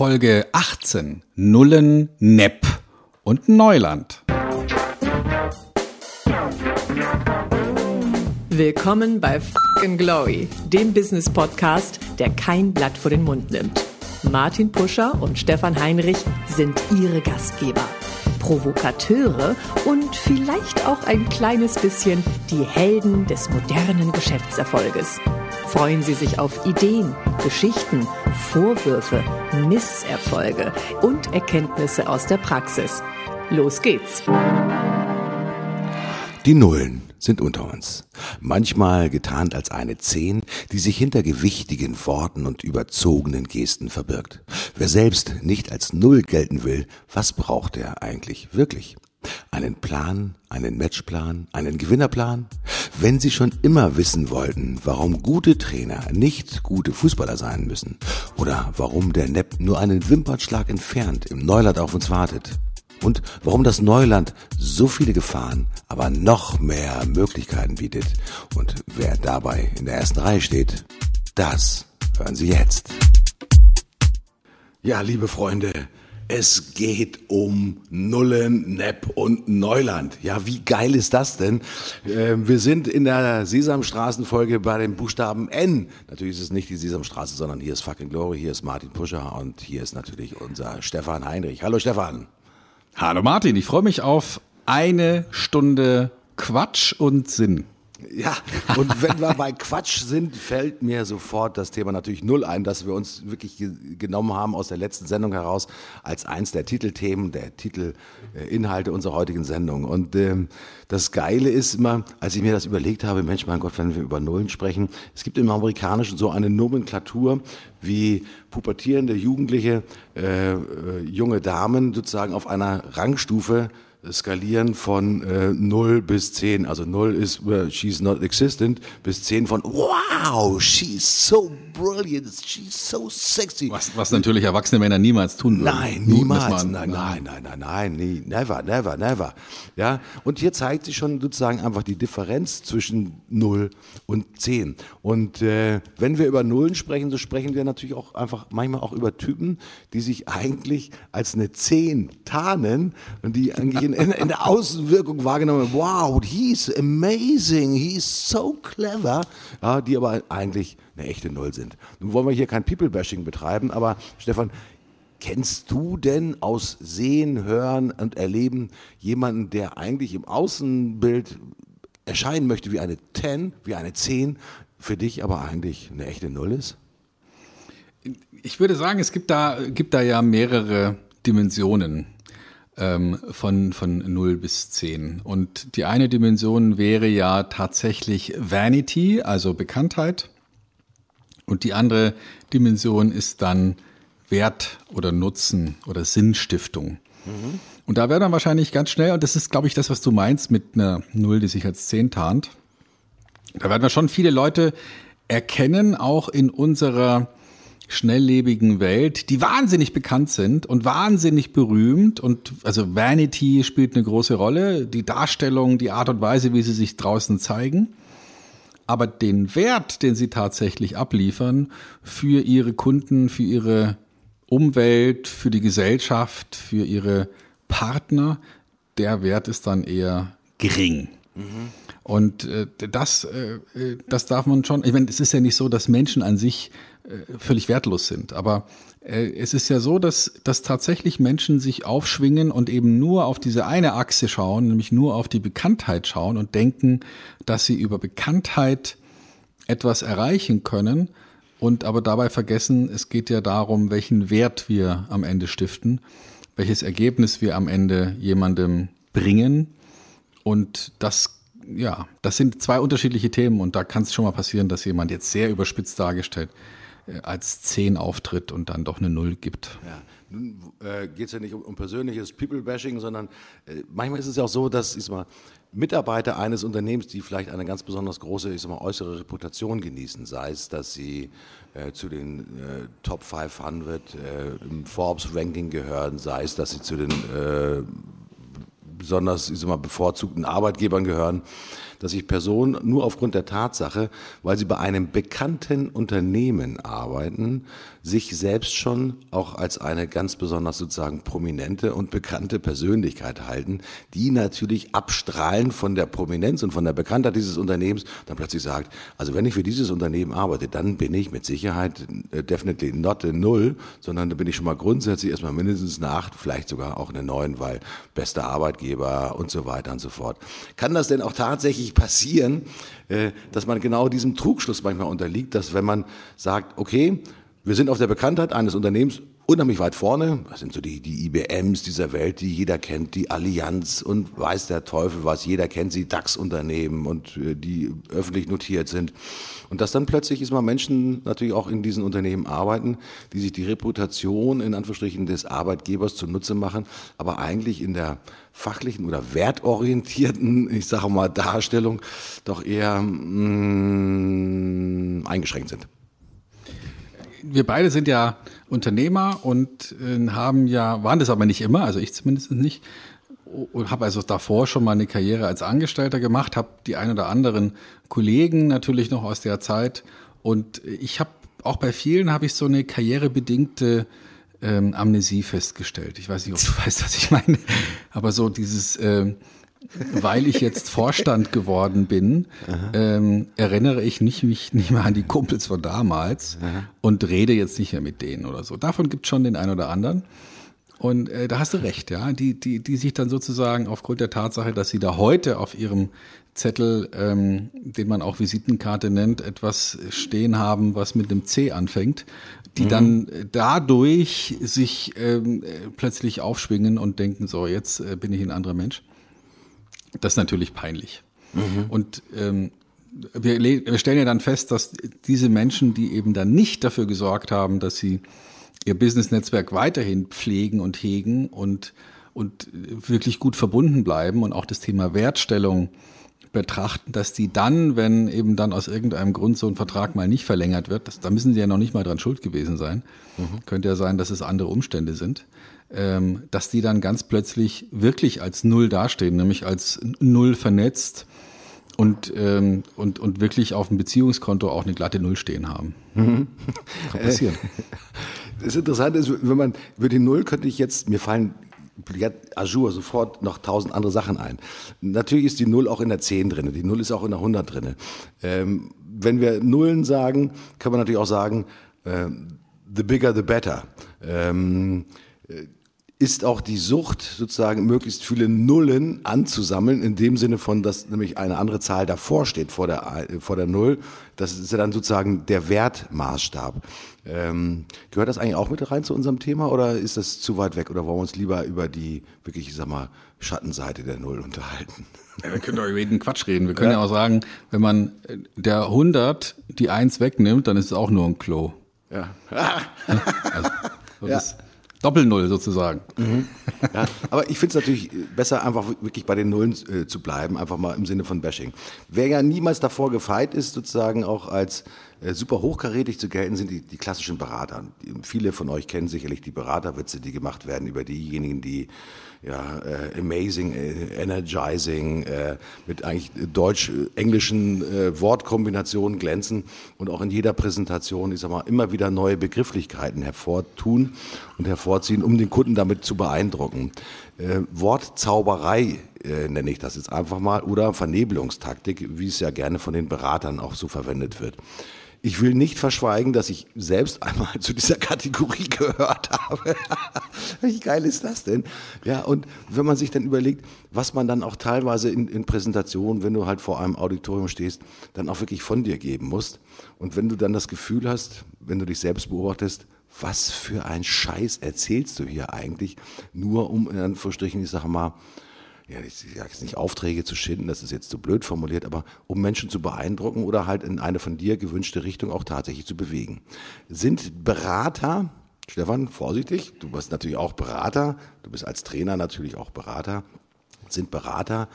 Folge 18. Nullen, Nepp und Neuland. Willkommen bei Fucking Glory, dem Business Podcast, der kein Blatt vor den Mund nimmt. Martin Puscher und Stefan Heinrich sind ihre Gastgeber. Provokateure und vielleicht auch ein kleines bisschen die Helden des modernen Geschäftserfolges. Freuen Sie sich auf Ideen, Geschichten, Vorwürfe, Misserfolge und Erkenntnisse aus der Praxis. Los geht's! Die Nullen sind unter uns. Manchmal getarnt als eine Zehn, die sich hinter gewichtigen Worten und überzogenen Gesten verbirgt. Wer selbst nicht als Null gelten will, was braucht er eigentlich wirklich? Einen Plan, einen Matchplan, einen Gewinnerplan? Wenn Sie schon immer wissen wollten, warum gute Trainer nicht gute Fußballer sein müssen oder warum der Nepp nur einen Wimpernschlag entfernt im Neuland auf uns wartet, und warum das Neuland so viele Gefahren, aber noch mehr Möglichkeiten bietet und wer dabei in der ersten Reihe steht, das hören Sie jetzt. Ja, liebe Freunde, es geht um Nullen, Nepp und Neuland. Ja, wie geil ist das denn? Ähm, wir sind in der Sesamstraßenfolge bei dem Buchstaben N. Natürlich ist es nicht die Sesamstraße, sondern hier ist Fucking Glory, hier ist Martin Puscher und hier ist natürlich unser Stefan Heinrich. Hallo Stefan. Hallo Martin, ich freue mich auf eine Stunde Quatsch und Sinn. Ja, und wenn wir bei Quatsch sind, fällt mir sofort das Thema natürlich null ein, dass wir uns wirklich ge genommen haben aus der letzten Sendung heraus als eins der Titelthemen, der Titelinhalte unserer heutigen Sendung. Und ähm, das Geile ist immer, als ich mir das überlegt habe, Mensch, mein Gott, wenn wir über Nullen sprechen, es gibt im Amerikanischen so eine Nomenklatur, wie pubertierende Jugendliche, äh, äh, junge Damen sozusagen auf einer Rangstufe skalieren von äh, 0 bis 10. Also 0 ist well, she's not existent, bis 10 von wow, she's so brilliant, she's so sexy. Was, was natürlich erwachsene Männer niemals tun würden. Nein, niemals. Nein, nein, nein, nein, nein, nie, never, never, never. Ja, und hier zeigt sich schon sozusagen einfach die Differenz zwischen 0 und 10. Und äh, wenn wir über Nullen sprechen, so sprechen wir natürlich auch einfach manchmal auch über Typen, die sich eigentlich als eine 10 tarnen und die eigentlich in, in, in der Außenwirkung wahrgenommen wow, he's amazing, he's so clever, ja, die aber eigentlich eine echte Null sind. Nun wollen wir hier kein People-Bashing betreiben, aber Stefan, Kennst du denn aus Sehen, Hören und Erleben jemanden, der eigentlich im Außenbild erscheinen möchte wie eine 10, wie eine 10, für dich aber eigentlich eine echte Null ist? Ich würde sagen, es gibt da, gibt da ja mehrere Dimensionen ähm, von, von 0 bis 10. Und die eine Dimension wäre ja tatsächlich Vanity, also Bekanntheit. Und die andere Dimension ist dann Wert oder Nutzen oder Sinnstiftung. Mhm. Und da wäre dann wahrscheinlich ganz schnell, und das ist, glaube ich, das, was du meinst mit einer Null, die sich als 10 tarnt. Da werden wir schon viele Leute erkennen, auch in unserer schnelllebigen Welt, die wahnsinnig bekannt sind und wahnsinnig berühmt und also Vanity spielt eine große Rolle, die Darstellung, die Art und Weise, wie sie sich draußen zeigen aber den Wert, den sie tatsächlich abliefern für ihre Kunden, für ihre Umwelt, für die Gesellschaft, für ihre Partner, der Wert ist dann eher gering. Mhm. Und äh, das, äh, das darf man schon, ich meine, es ist ja nicht so, dass Menschen an sich äh, völlig wertlos sind, aber äh, es ist ja so, dass, dass tatsächlich Menschen sich aufschwingen und eben nur auf diese eine Achse schauen, nämlich nur auf die Bekanntheit schauen und denken, dass sie über Bekanntheit etwas erreichen können und aber dabei vergessen, es geht ja darum, welchen Wert wir am Ende stiften, welches Ergebnis wir am Ende jemandem bringen. Und das ja, das sind zwei unterschiedliche Themen und da kann es schon mal passieren, dass jemand jetzt sehr überspitzt dargestellt äh, als 10 auftritt und dann doch eine Null gibt. Ja. Nun äh, geht es ja nicht um, um persönliches People-Bashing, sondern äh, manchmal ist es ja auch so, dass ich mal, Mitarbeiter eines Unternehmens, die vielleicht eine ganz besonders große ich mal, äußere Reputation genießen, sei es, dass sie äh, zu den äh, Top 500 äh, im Forbes-Ranking gehören, sei es, dass sie zu den besonders ich mal, bevorzugten Arbeitgebern gehören, dass sich Personen nur aufgrund der Tatsache, weil sie bei einem bekannten Unternehmen arbeiten, sich selbst schon auch als eine ganz besonders sozusagen prominente und bekannte Persönlichkeit halten, die natürlich abstrahlen von der Prominenz und von der Bekanntheit dieses Unternehmens, dann plötzlich sagt, also wenn ich für dieses Unternehmen arbeite, dann bin ich mit Sicherheit äh, definitely not a Null, sondern da bin ich schon mal grundsätzlich erstmal mindestens eine Acht, vielleicht sogar auch eine Neun, weil bester Arbeitgeber und so weiter und so fort. Kann das denn auch tatsächlich passieren, äh, dass man genau diesem Trugschluss manchmal unterliegt, dass wenn man sagt, okay, wir sind auf der Bekanntheit eines Unternehmens unheimlich weit vorne. Das sind so die, die IBMs dieser Welt, die jeder kennt, die Allianz und weiß der Teufel was. Jeder kennt sie, DAX-Unternehmen und äh, die öffentlich notiert sind. Und dass dann plötzlich ist mal Menschen natürlich auch in diesen Unternehmen arbeiten, die sich die Reputation in Anführungsstrichen des Arbeitgebers zunutze machen, aber eigentlich in der fachlichen oder wertorientierten, ich sage mal, Darstellung doch eher mh, mm, eingeschränkt sind wir beide sind ja Unternehmer und äh, haben ja, waren das aber nicht immer, also ich zumindest nicht, und habe also davor schon mal eine Karriere als Angestellter gemacht, habe die ein oder anderen Kollegen natürlich noch aus der Zeit. Und ich habe auch bei vielen habe ich so eine karrierebedingte ähm, Amnesie festgestellt. Ich weiß nicht, ob du weißt, was ich meine, aber so dieses ähm, weil ich jetzt Vorstand geworden bin, ähm, erinnere ich nicht, mich nicht mehr an die Kumpels von damals Aha. und rede jetzt nicht mehr mit denen oder so. Davon gibt schon den einen oder anderen. Und äh, da hast du recht, ja, die, die, die sich dann sozusagen aufgrund der Tatsache, dass sie da heute auf ihrem Zettel, ähm, den man auch Visitenkarte nennt, etwas stehen haben, was mit einem C anfängt, die mhm. dann dadurch sich ähm, plötzlich aufschwingen und denken, so, jetzt äh, bin ich ein anderer Mensch. Das ist natürlich peinlich. Mhm. Und ähm, wir, wir stellen ja dann fest, dass diese Menschen, die eben dann nicht dafür gesorgt haben, dass sie ihr Business-Netzwerk weiterhin pflegen und hegen und, und wirklich gut verbunden bleiben und auch das Thema Wertstellung betrachten, dass die dann, wenn eben dann aus irgendeinem Grund so ein Vertrag mal nicht verlängert wird, das, da müssen sie ja noch nicht mal dran schuld gewesen sein. Mhm. Könnte ja sein, dass es andere Umstände sind ähm, dass die dann ganz plötzlich wirklich als Null dastehen, nämlich als Null vernetzt und, ähm, und, und wirklich auf dem Beziehungskonto auch eine glatte Null stehen haben. Mhm. Kann passieren. Das Interessante ist, wenn man über die Null könnte ich jetzt, mir fallen Azure sofort noch tausend andere Sachen ein. Natürlich ist die Null auch in der 10 drin, die Null ist auch in der 100 drin. Ähm, wenn wir Nullen sagen, kann man natürlich auch sagen, äh, the bigger the better. Ähm, äh, ist auch die Sucht, sozusagen möglichst viele Nullen anzusammeln, in dem Sinne von, dass nämlich eine andere Zahl davor steht, vor der, vor der Null. Das ist ja dann sozusagen der Wertmaßstab. Ähm, gehört das eigentlich auch mit rein zu unserem Thema oder ist das zu weit weg oder wollen wir uns lieber über die wirklich, ich sag mal, Schattenseite der Null unterhalten? Ja, wir können doch über jeden Quatsch reden. Wir können ja. ja auch sagen, wenn man der 100 die 1 wegnimmt, dann ist es auch nur ein Klo. Ja. also, so ja. Das, Doppel-Null sozusagen. Mhm. Ja, aber ich finde es natürlich besser, einfach wirklich bei den Nullen äh, zu bleiben, einfach mal im Sinne von Bashing. Wer ja niemals davor gefeit ist, sozusagen auch als super hochkarätig zu gelten, sind die, die klassischen Berater. Viele von euch kennen sicherlich die Beraterwitze, die gemacht werden über diejenigen, die ja, äh, amazing, äh, energizing, äh, mit eigentlich deutsch-englischen äh, Wortkombinationen glänzen und auch in jeder Präsentation, ich sag mal, immer wieder neue Begrifflichkeiten hervortun und hervorziehen, um den Kunden damit zu beeindrucken. Äh, Wortzauberei äh, nenne ich das jetzt einfach mal oder Vernebelungstaktik, wie es ja gerne von den Beratern auch so verwendet wird. Ich will nicht verschweigen, dass ich selbst einmal zu dieser Kategorie gehört habe. Wie geil ist das denn? Ja, und wenn man sich dann überlegt, was man dann auch teilweise in, in Präsentationen, wenn du halt vor einem Auditorium stehst, dann auch wirklich von dir geben musst. Und wenn du dann das Gefühl hast, wenn du dich selbst beobachtest, was für ein Scheiß erzählst du hier eigentlich, nur um in Anführungsstrichen, ich sage mal, ja, ich sage jetzt nicht Aufträge zu schinden, das ist jetzt zu blöd formuliert, aber um Menschen zu beeindrucken oder halt in eine von dir gewünschte Richtung auch tatsächlich zu bewegen. Sind Berater, Stefan, vorsichtig, du bist natürlich auch Berater, du bist als Trainer natürlich auch Berater, sind Berater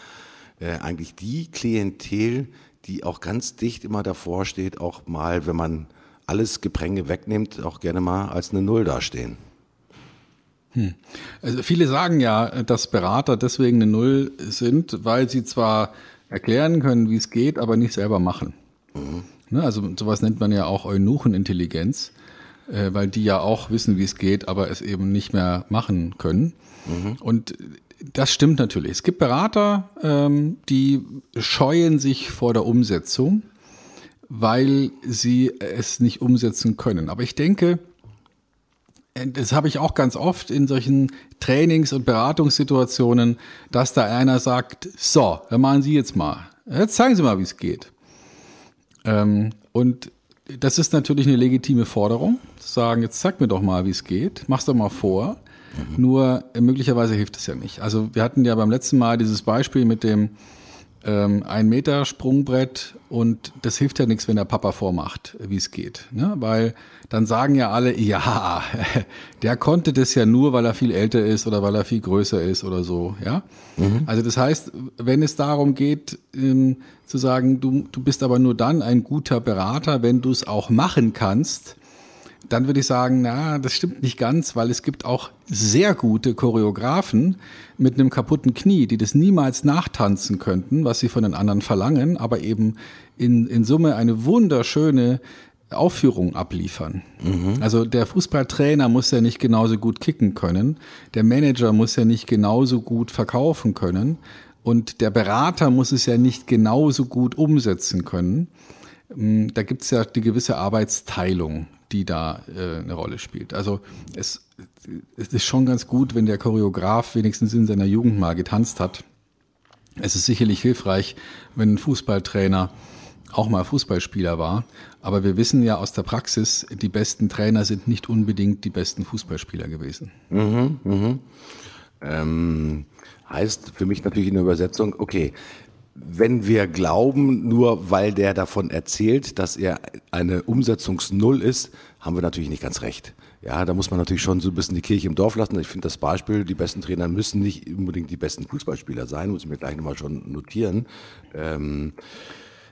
äh, eigentlich die Klientel, die auch ganz dicht immer davor steht, auch mal, wenn man alles Gepränge wegnimmt, auch gerne mal als eine Null dastehen? Hm. Also viele sagen ja, dass Berater deswegen eine Null sind, weil sie zwar erklären können, wie es geht, aber nicht selber machen. Mhm. Also sowas nennt man ja auch Eunuchenintelligenz, äh, weil die ja auch wissen, wie es geht, aber es eben nicht mehr machen können. Mhm. Und das stimmt natürlich. Es gibt Berater, ähm, die scheuen sich vor der Umsetzung, weil sie es nicht umsetzen können. Aber ich denke, das habe ich auch ganz oft in solchen Trainings- und Beratungssituationen, dass da einer sagt, so, dann machen Sie jetzt mal. Jetzt zeigen Sie mal, wie es geht. Ähm, und das ist natürlich eine legitime Forderung, zu sagen, jetzt zeig mir doch mal, wie es geht, mach's doch mal vor. Mhm. Nur äh, möglicherweise hilft es ja nicht. Also wir hatten ja beim letzten Mal dieses Beispiel mit dem ähm, ein Meter Sprungbrett und das hilft ja nichts, wenn der Papa vormacht, wie es geht. Ne? Weil dann sagen ja alle, ja, der konnte das ja nur, weil er viel älter ist oder weil er viel größer ist oder so. Ja. Mhm. Also das heißt, wenn es darum geht, ähm, zu sagen, du, du bist aber nur dann ein guter Berater, wenn du es auch machen kannst, dann würde ich sagen, na, das stimmt nicht ganz, weil es gibt auch sehr gute Choreografen mit einem kaputten Knie, die das niemals nachtanzen könnten, was sie von den anderen verlangen, aber eben in, in Summe eine wunderschöne Aufführung abliefern. Mhm. Also der Fußballtrainer muss ja nicht genauso gut kicken können, der Manager muss ja nicht genauso gut verkaufen können und der Berater muss es ja nicht genauso gut umsetzen können. Hm, da gibt es ja die gewisse Arbeitsteilung die da äh, eine Rolle spielt. Also es, es ist schon ganz gut, wenn der Choreograf wenigstens in seiner Jugend mal getanzt hat. Es ist sicherlich hilfreich, wenn ein Fußballtrainer auch mal Fußballspieler war. Aber wir wissen ja aus der Praxis, die besten Trainer sind nicht unbedingt die besten Fußballspieler gewesen. Mhm, mhm. Ähm, heißt für mich natürlich in der Übersetzung, okay, wenn wir glauben, nur weil der davon erzählt, dass er eine Umsetzungsnull ist, haben wir natürlich nicht ganz recht. Ja, da muss man natürlich schon so ein bisschen die Kirche im Dorf lassen. Ich finde das Beispiel, die besten Trainer müssen nicht unbedingt die besten Fußballspieler sein, muss ich mir gleich nochmal schon notieren. Ähm,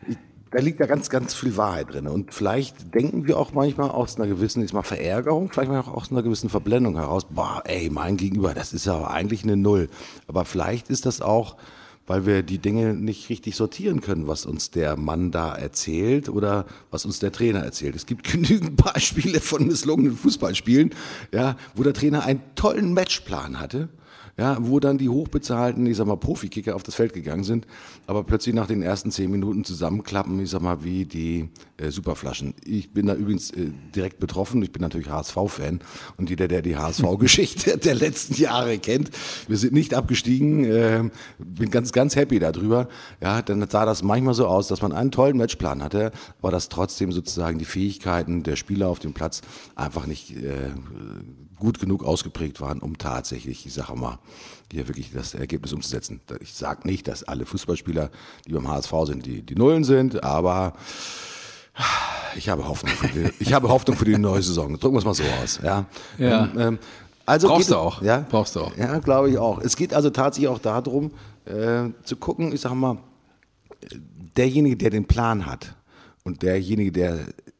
ich, da liegt ja ganz, ganz viel Wahrheit drin. Und vielleicht denken wir auch manchmal aus einer gewissen, ist mal Verärgerung, vielleicht auch aus einer gewissen Verblendung heraus, boah, ey, mein Gegenüber, das ist ja eigentlich eine Null. Aber vielleicht ist das auch weil wir die Dinge nicht richtig sortieren können, was uns der Mann da erzählt oder was uns der Trainer erzählt. Es gibt genügend Beispiele von misslungenen Fußballspielen, ja, wo der Trainer einen tollen Matchplan hatte ja, wo dann die hochbezahlten, ich sag mal, Profikicker auf das Feld gegangen sind, aber plötzlich nach den ersten zehn Minuten zusammenklappen, ich sag mal, wie die äh, Superflaschen. Ich bin da übrigens äh, direkt betroffen, ich bin natürlich HSV-Fan und jeder, der die HSV-Geschichte der letzten Jahre kennt, wir sind nicht abgestiegen, äh, bin ganz, ganz happy darüber, ja, dann sah das manchmal so aus, dass man einen tollen Matchplan hatte, aber dass trotzdem sozusagen die Fähigkeiten der Spieler auf dem Platz einfach nicht äh, gut genug ausgeprägt waren, um tatsächlich, ich sage mal, hier wirklich das Ergebnis umzusetzen. Ich sage nicht, dass alle Fußballspieler, die beim HSV sind, die, die Nullen sind, aber ich habe Hoffnung für die, ich habe Hoffnung für die neue Saison. Drücken wir es mal so aus. Ja. ja. Ähm, ähm, also Brauchst du auch. Ja? Brauchst du auch. Ja, glaube ich auch. Es geht also tatsächlich auch darum, äh, zu gucken, ich sage mal, derjenige, der den Plan hat und derjenige, der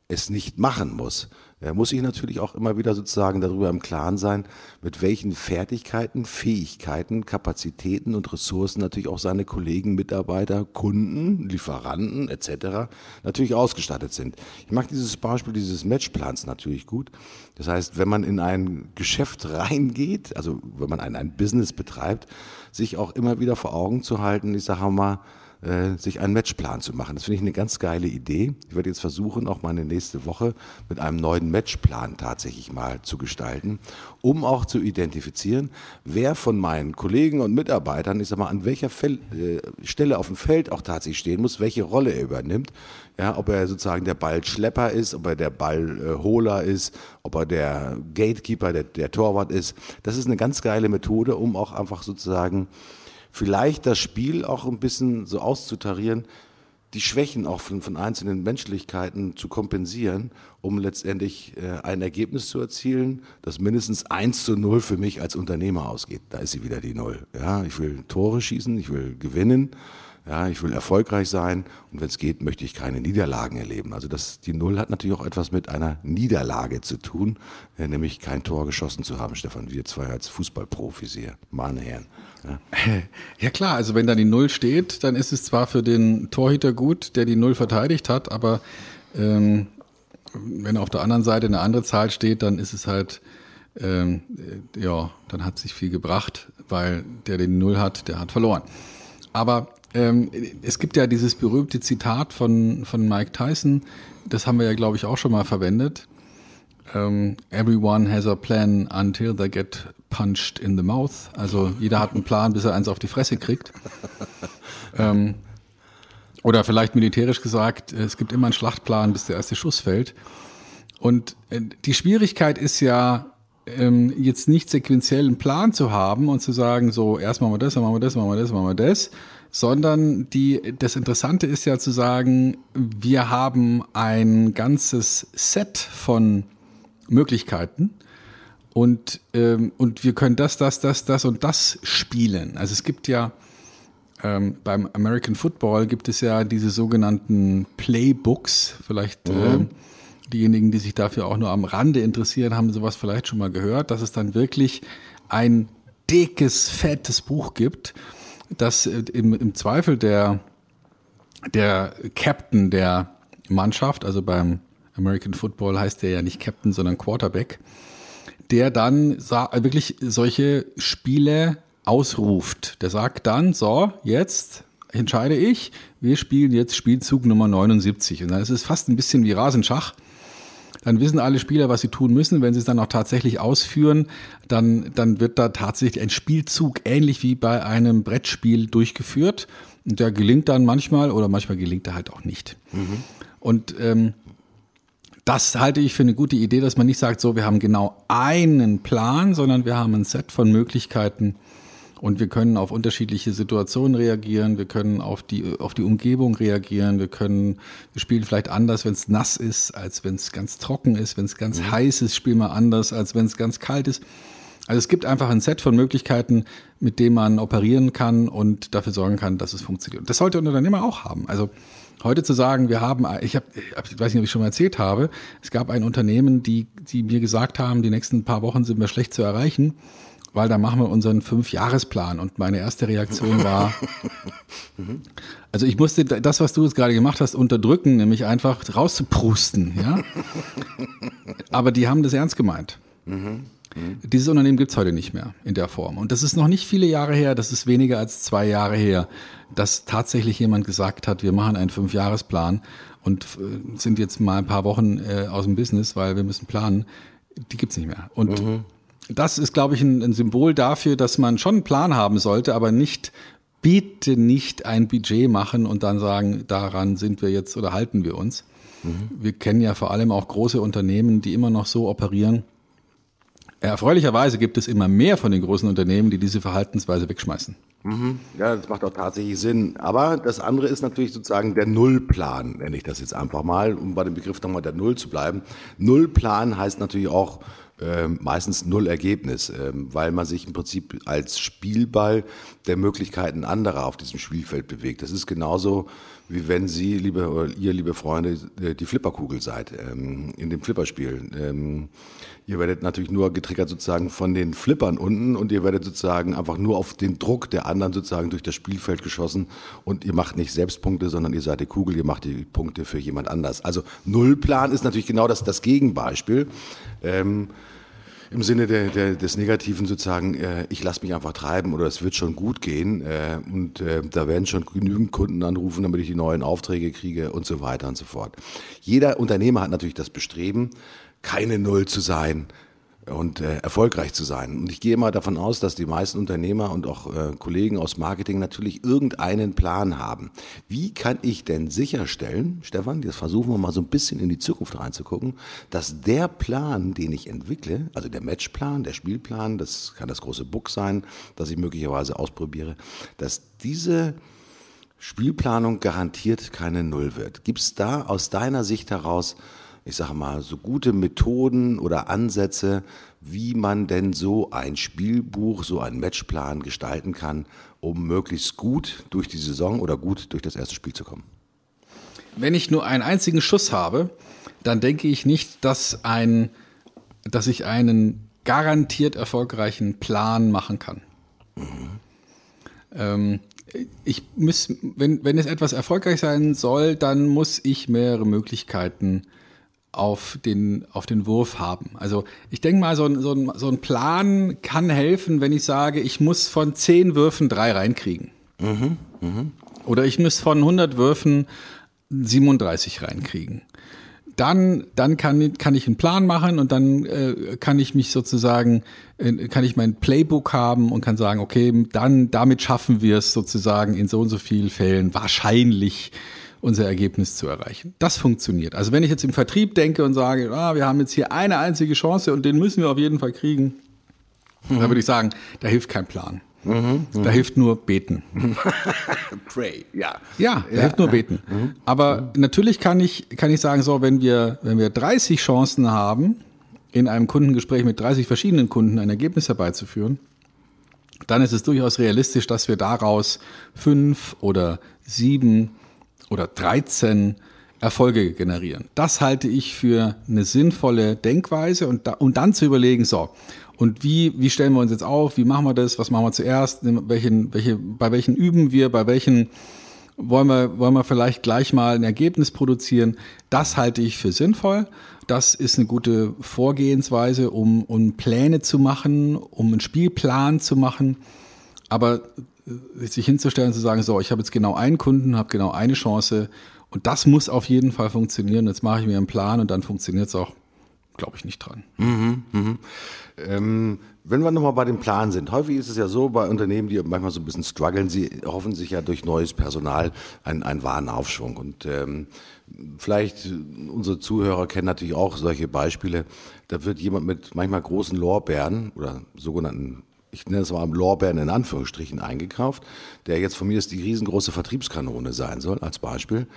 es nicht machen muss, er muss sich natürlich auch immer wieder sozusagen darüber im Klaren sein, mit welchen Fertigkeiten, Fähigkeiten, Kapazitäten und Ressourcen natürlich auch seine Kollegen, Mitarbeiter, Kunden, Lieferanten etc. natürlich ausgestattet sind. Ich mag dieses Beispiel dieses Matchplans natürlich gut. Das heißt, wenn man in ein Geschäft reingeht, also wenn man ein, ein Business betreibt, sich auch immer wieder vor Augen zu halten, ich sage mal, äh, sich einen Matchplan zu machen. Das finde ich eine ganz geile Idee. Ich werde jetzt versuchen, auch meine nächste Woche mit einem neuen Matchplan tatsächlich mal zu gestalten, um auch zu identifizieren, wer von meinen Kollegen und Mitarbeitern, ich sag mal, an welcher Fel äh, Stelle auf dem Feld auch tatsächlich stehen muss, welche Rolle er übernimmt. Ja, ob er sozusagen der Ballschlepper ist, ob er der Ballholer ist, ob er der Gatekeeper, der, der Torwart ist. Das ist eine ganz geile Methode, um auch einfach sozusagen vielleicht das Spiel auch ein bisschen so auszutarieren, die Schwächen auch von, von einzelnen Menschlichkeiten zu kompensieren, um letztendlich äh, ein Ergebnis zu erzielen, das mindestens 1 zu 0 für mich als Unternehmer ausgeht. Da ist sie wieder die Null. Ja, ich will Tore schießen, ich will gewinnen. Ja, ich will erfolgreich sein und wenn es geht, möchte ich keine Niederlagen erleben. Also das, die Null hat natürlich auch etwas mit einer Niederlage zu tun, äh, nämlich kein Tor geschossen zu haben, Stefan. Wir zwei als Fußballprofis hier, meine Herren. Ja. ja klar, also wenn da die Null steht, dann ist es zwar für den Torhüter gut, der die Null verteidigt hat, aber ähm, wenn auf der anderen Seite eine andere Zahl steht, dann ist es halt ähm, ja, dann hat sich viel gebracht, weil der den Null hat, der hat verloren. Aber ähm, es gibt ja dieses berühmte Zitat von, von Mike Tyson, das haben wir ja, glaube ich, auch schon mal verwendet. Ähm, Everyone has a plan until they get punched in the mouth. Also jeder hat einen Plan, bis er eins auf die Fresse kriegt. ähm, oder vielleicht militärisch gesagt, es gibt immer einen Schlachtplan, bis der erste Schuss fällt. Und äh, die Schwierigkeit ist ja, ähm, jetzt nicht sequenziell einen Plan zu haben und zu sagen, so erst machen wir das, dann machen wir das, machen wir das, machen wir das, sondern die, das Interessante ist ja zu sagen, wir haben ein ganzes Set von Möglichkeiten und, ähm, und wir können das, das, das, das und das spielen. Also es gibt ja ähm, beim American Football gibt es ja diese sogenannten Playbooks, vielleicht mhm. ähm, diejenigen, die sich dafür auch nur am Rande interessieren, haben sowas vielleicht schon mal gehört, dass es dann wirklich ein dickes, fettes Buch gibt, das äh, im, im Zweifel der, der Captain der Mannschaft, also beim American Football heißt der ja nicht Captain, sondern Quarterback, der dann wirklich solche Spiele ausruft. Der sagt dann, so, jetzt entscheide ich, wir spielen jetzt Spielzug Nummer 79. Und dann ist es fast ein bisschen wie Rasenschach dann wissen alle Spieler, was sie tun müssen. Wenn sie es dann auch tatsächlich ausführen, dann, dann wird da tatsächlich ein Spielzug ähnlich wie bei einem Brettspiel durchgeführt. Und der gelingt dann manchmal oder manchmal gelingt er halt auch nicht. Mhm. Und ähm, das halte ich für eine gute Idee, dass man nicht sagt, so, wir haben genau einen Plan, sondern wir haben ein Set von Möglichkeiten, und wir können auf unterschiedliche Situationen reagieren, wir können auf die, auf die Umgebung reagieren, wir können, wir spielen vielleicht anders, wenn es nass ist, als wenn es ganz trocken ist, wenn es ganz mhm. heiß ist, spielen wir anders, als wenn es ganz kalt ist. Also es gibt einfach ein Set von Möglichkeiten, mit dem man operieren kann und dafür sorgen kann, dass es funktioniert. Das sollte ein Unternehmer auch haben. Also heute zu sagen, wir haben, ich habe, ich weiß nicht, ob ich schon mal erzählt habe, es gab ein Unternehmen, die, die mir gesagt haben, die nächsten paar Wochen sind wir schlecht zu erreichen weil da machen wir unseren Fünfjahresplan. Und meine erste Reaktion war, also ich musste das, was du jetzt gerade gemacht hast, unterdrücken, nämlich einfach rauszuprusten. Ja? Aber die haben das ernst gemeint. Dieses Unternehmen gibt's heute nicht mehr in der Form. Und das ist noch nicht viele Jahre her, das ist weniger als zwei Jahre her, dass tatsächlich jemand gesagt hat, wir machen einen Fünfjahresplan und äh, sind jetzt mal ein paar Wochen äh, aus dem Business, weil wir müssen planen. Die gibt's nicht mehr. Und mhm das ist, glaube ich, ein, ein, Symbol dafür, dass man schon einen Plan haben sollte, aber nicht, bitte nicht ein Budget machen und dann sagen, daran sind wir jetzt oder halten wir uns. Mhm. Wir kennen ja vor allem auch große Unternehmen, die immer noch so operieren. Erfreulicherweise gibt es immer mehr von den großen Unternehmen, die diese Verhaltensweise wegschmeißen. Mhm. Ja, das macht auch tatsächlich Sinn. Aber das andere ist natürlich sozusagen der Nullplan, nenne ich das jetzt einfach mal, um bei dem Begriff nochmal der Null zu bleiben. Nullplan heißt natürlich auch, äh, meistens null Ergebnis, äh, weil man sich im Prinzip als Spielball der Möglichkeiten anderer auf diesem Spielfeld bewegt. Das ist genauso wie wenn Sie, liebe oder ihr, liebe Freunde, äh, die Flipperkugel seid ähm, in dem Flipperspiel. Ähm, ihr werdet natürlich nur getriggert sozusagen von den Flippern unten und ihr werdet sozusagen einfach nur auf den Druck der anderen sozusagen durch das Spielfeld geschossen und ihr macht nicht selbst Punkte, sondern ihr seid die Kugel, ihr macht die Punkte für jemand anders. Also Nullplan ist natürlich genau das, das Gegenbeispiel. Ähm, im Sinne der, der, des Negativen sozusagen, äh, ich lasse mich einfach treiben oder es wird schon gut gehen äh, und äh, da werden schon genügend Kunden anrufen, damit ich die neuen Aufträge kriege und so weiter und so fort. Jeder Unternehmer hat natürlich das Bestreben, keine Null zu sein, und äh, erfolgreich zu sein. Und ich gehe mal davon aus, dass die meisten Unternehmer und auch äh, Kollegen aus Marketing natürlich irgendeinen Plan haben. Wie kann ich denn sicherstellen, Stefan, jetzt versuchen wir mal so ein bisschen in die Zukunft reinzugucken, dass der Plan, den ich entwickle, also der Matchplan, der Spielplan, das kann das große Book sein, das ich möglicherweise ausprobiere, dass diese Spielplanung garantiert keine Null wird. Gibt es da aus deiner Sicht heraus ich sage mal, so gute Methoden oder Ansätze, wie man denn so ein Spielbuch, so einen Matchplan gestalten kann, um möglichst gut durch die Saison oder gut durch das erste Spiel zu kommen? Wenn ich nur einen einzigen Schuss habe, dann denke ich nicht, dass, ein, dass ich einen garantiert erfolgreichen Plan machen kann. Mhm. Ähm, ich muss, wenn, wenn es etwas erfolgreich sein soll, dann muss ich mehrere Möglichkeiten auf den, auf den Wurf haben. Also ich denke mal, so ein, so, ein, so ein Plan kann helfen, wenn ich sage, ich muss von zehn Würfen drei reinkriegen. Mhm, mh. Oder ich muss von 100 Würfen 37 reinkriegen dann, dann kann, kann ich einen Plan machen und dann äh, kann ich mich sozusagen, äh, kann ich mein Playbook haben und kann sagen, okay, dann damit schaffen wir es sozusagen in so und so vielen Fällen wahrscheinlich unser Ergebnis zu erreichen. Das funktioniert. Also wenn ich jetzt im Vertrieb denke und sage, ah, wir haben jetzt hier eine einzige Chance und den müssen wir auf jeden Fall kriegen, mhm. dann würde ich sagen, da hilft kein Plan. Mhm, da hilft nur beten. Pray, ja. Ja, da ja. hilft nur beten. Mhm. Aber natürlich kann ich, kann ich sagen, so, wenn wir, wenn wir 30 Chancen haben, in einem Kundengespräch mit 30 verschiedenen Kunden ein Ergebnis herbeizuführen, dann ist es durchaus realistisch, dass wir daraus fünf oder sieben oder 13 Erfolge generieren. Das halte ich für eine sinnvolle Denkweise und, da, und dann zu überlegen, so, und wie, wie stellen wir uns jetzt auf? Wie machen wir das? Was machen wir zuerst? Welchen, welche, bei welchen üben wir? Bei welchen wollen wir, wollen wir vielleicht gleich mal ein Ergebnis produzieren? Das halte ich für sinnvoll. Das ist eine gute Vorgehensweise, um, um Pläne zu machen, um einen Spielplan zu machen. Aber sich hinzustellen und zu sagen, so, ich habe jetzt genau einen Kunden, habe genau eine Chance und das muss auf jeden Fall funktionieren. Jetzt mache ich mir einen Plan und dann funktioniert es auch glaube ich nicht dran. Mhm, mhm. Ähm, wenn wir nochmal bei dem Plan sind, häufig ist es ja so bei Unternehmen, die manchmal so ein bisschen strugglen, sie hoffen sich ja durch neues Personal einen, einen wahren Aufschwung. Und ähm, vielleicht unsere Zuhörer kennen natürlich auch solche Beispiele. Da wird jemand mit manchmal großen Lorbeeren oder sogenannten ich nenne es mal Lorbeeren in Anführungsstrichen eingekauft, der jetzt von mir ist die riesengroße Vertriebskanone sein soll, als Beispiel.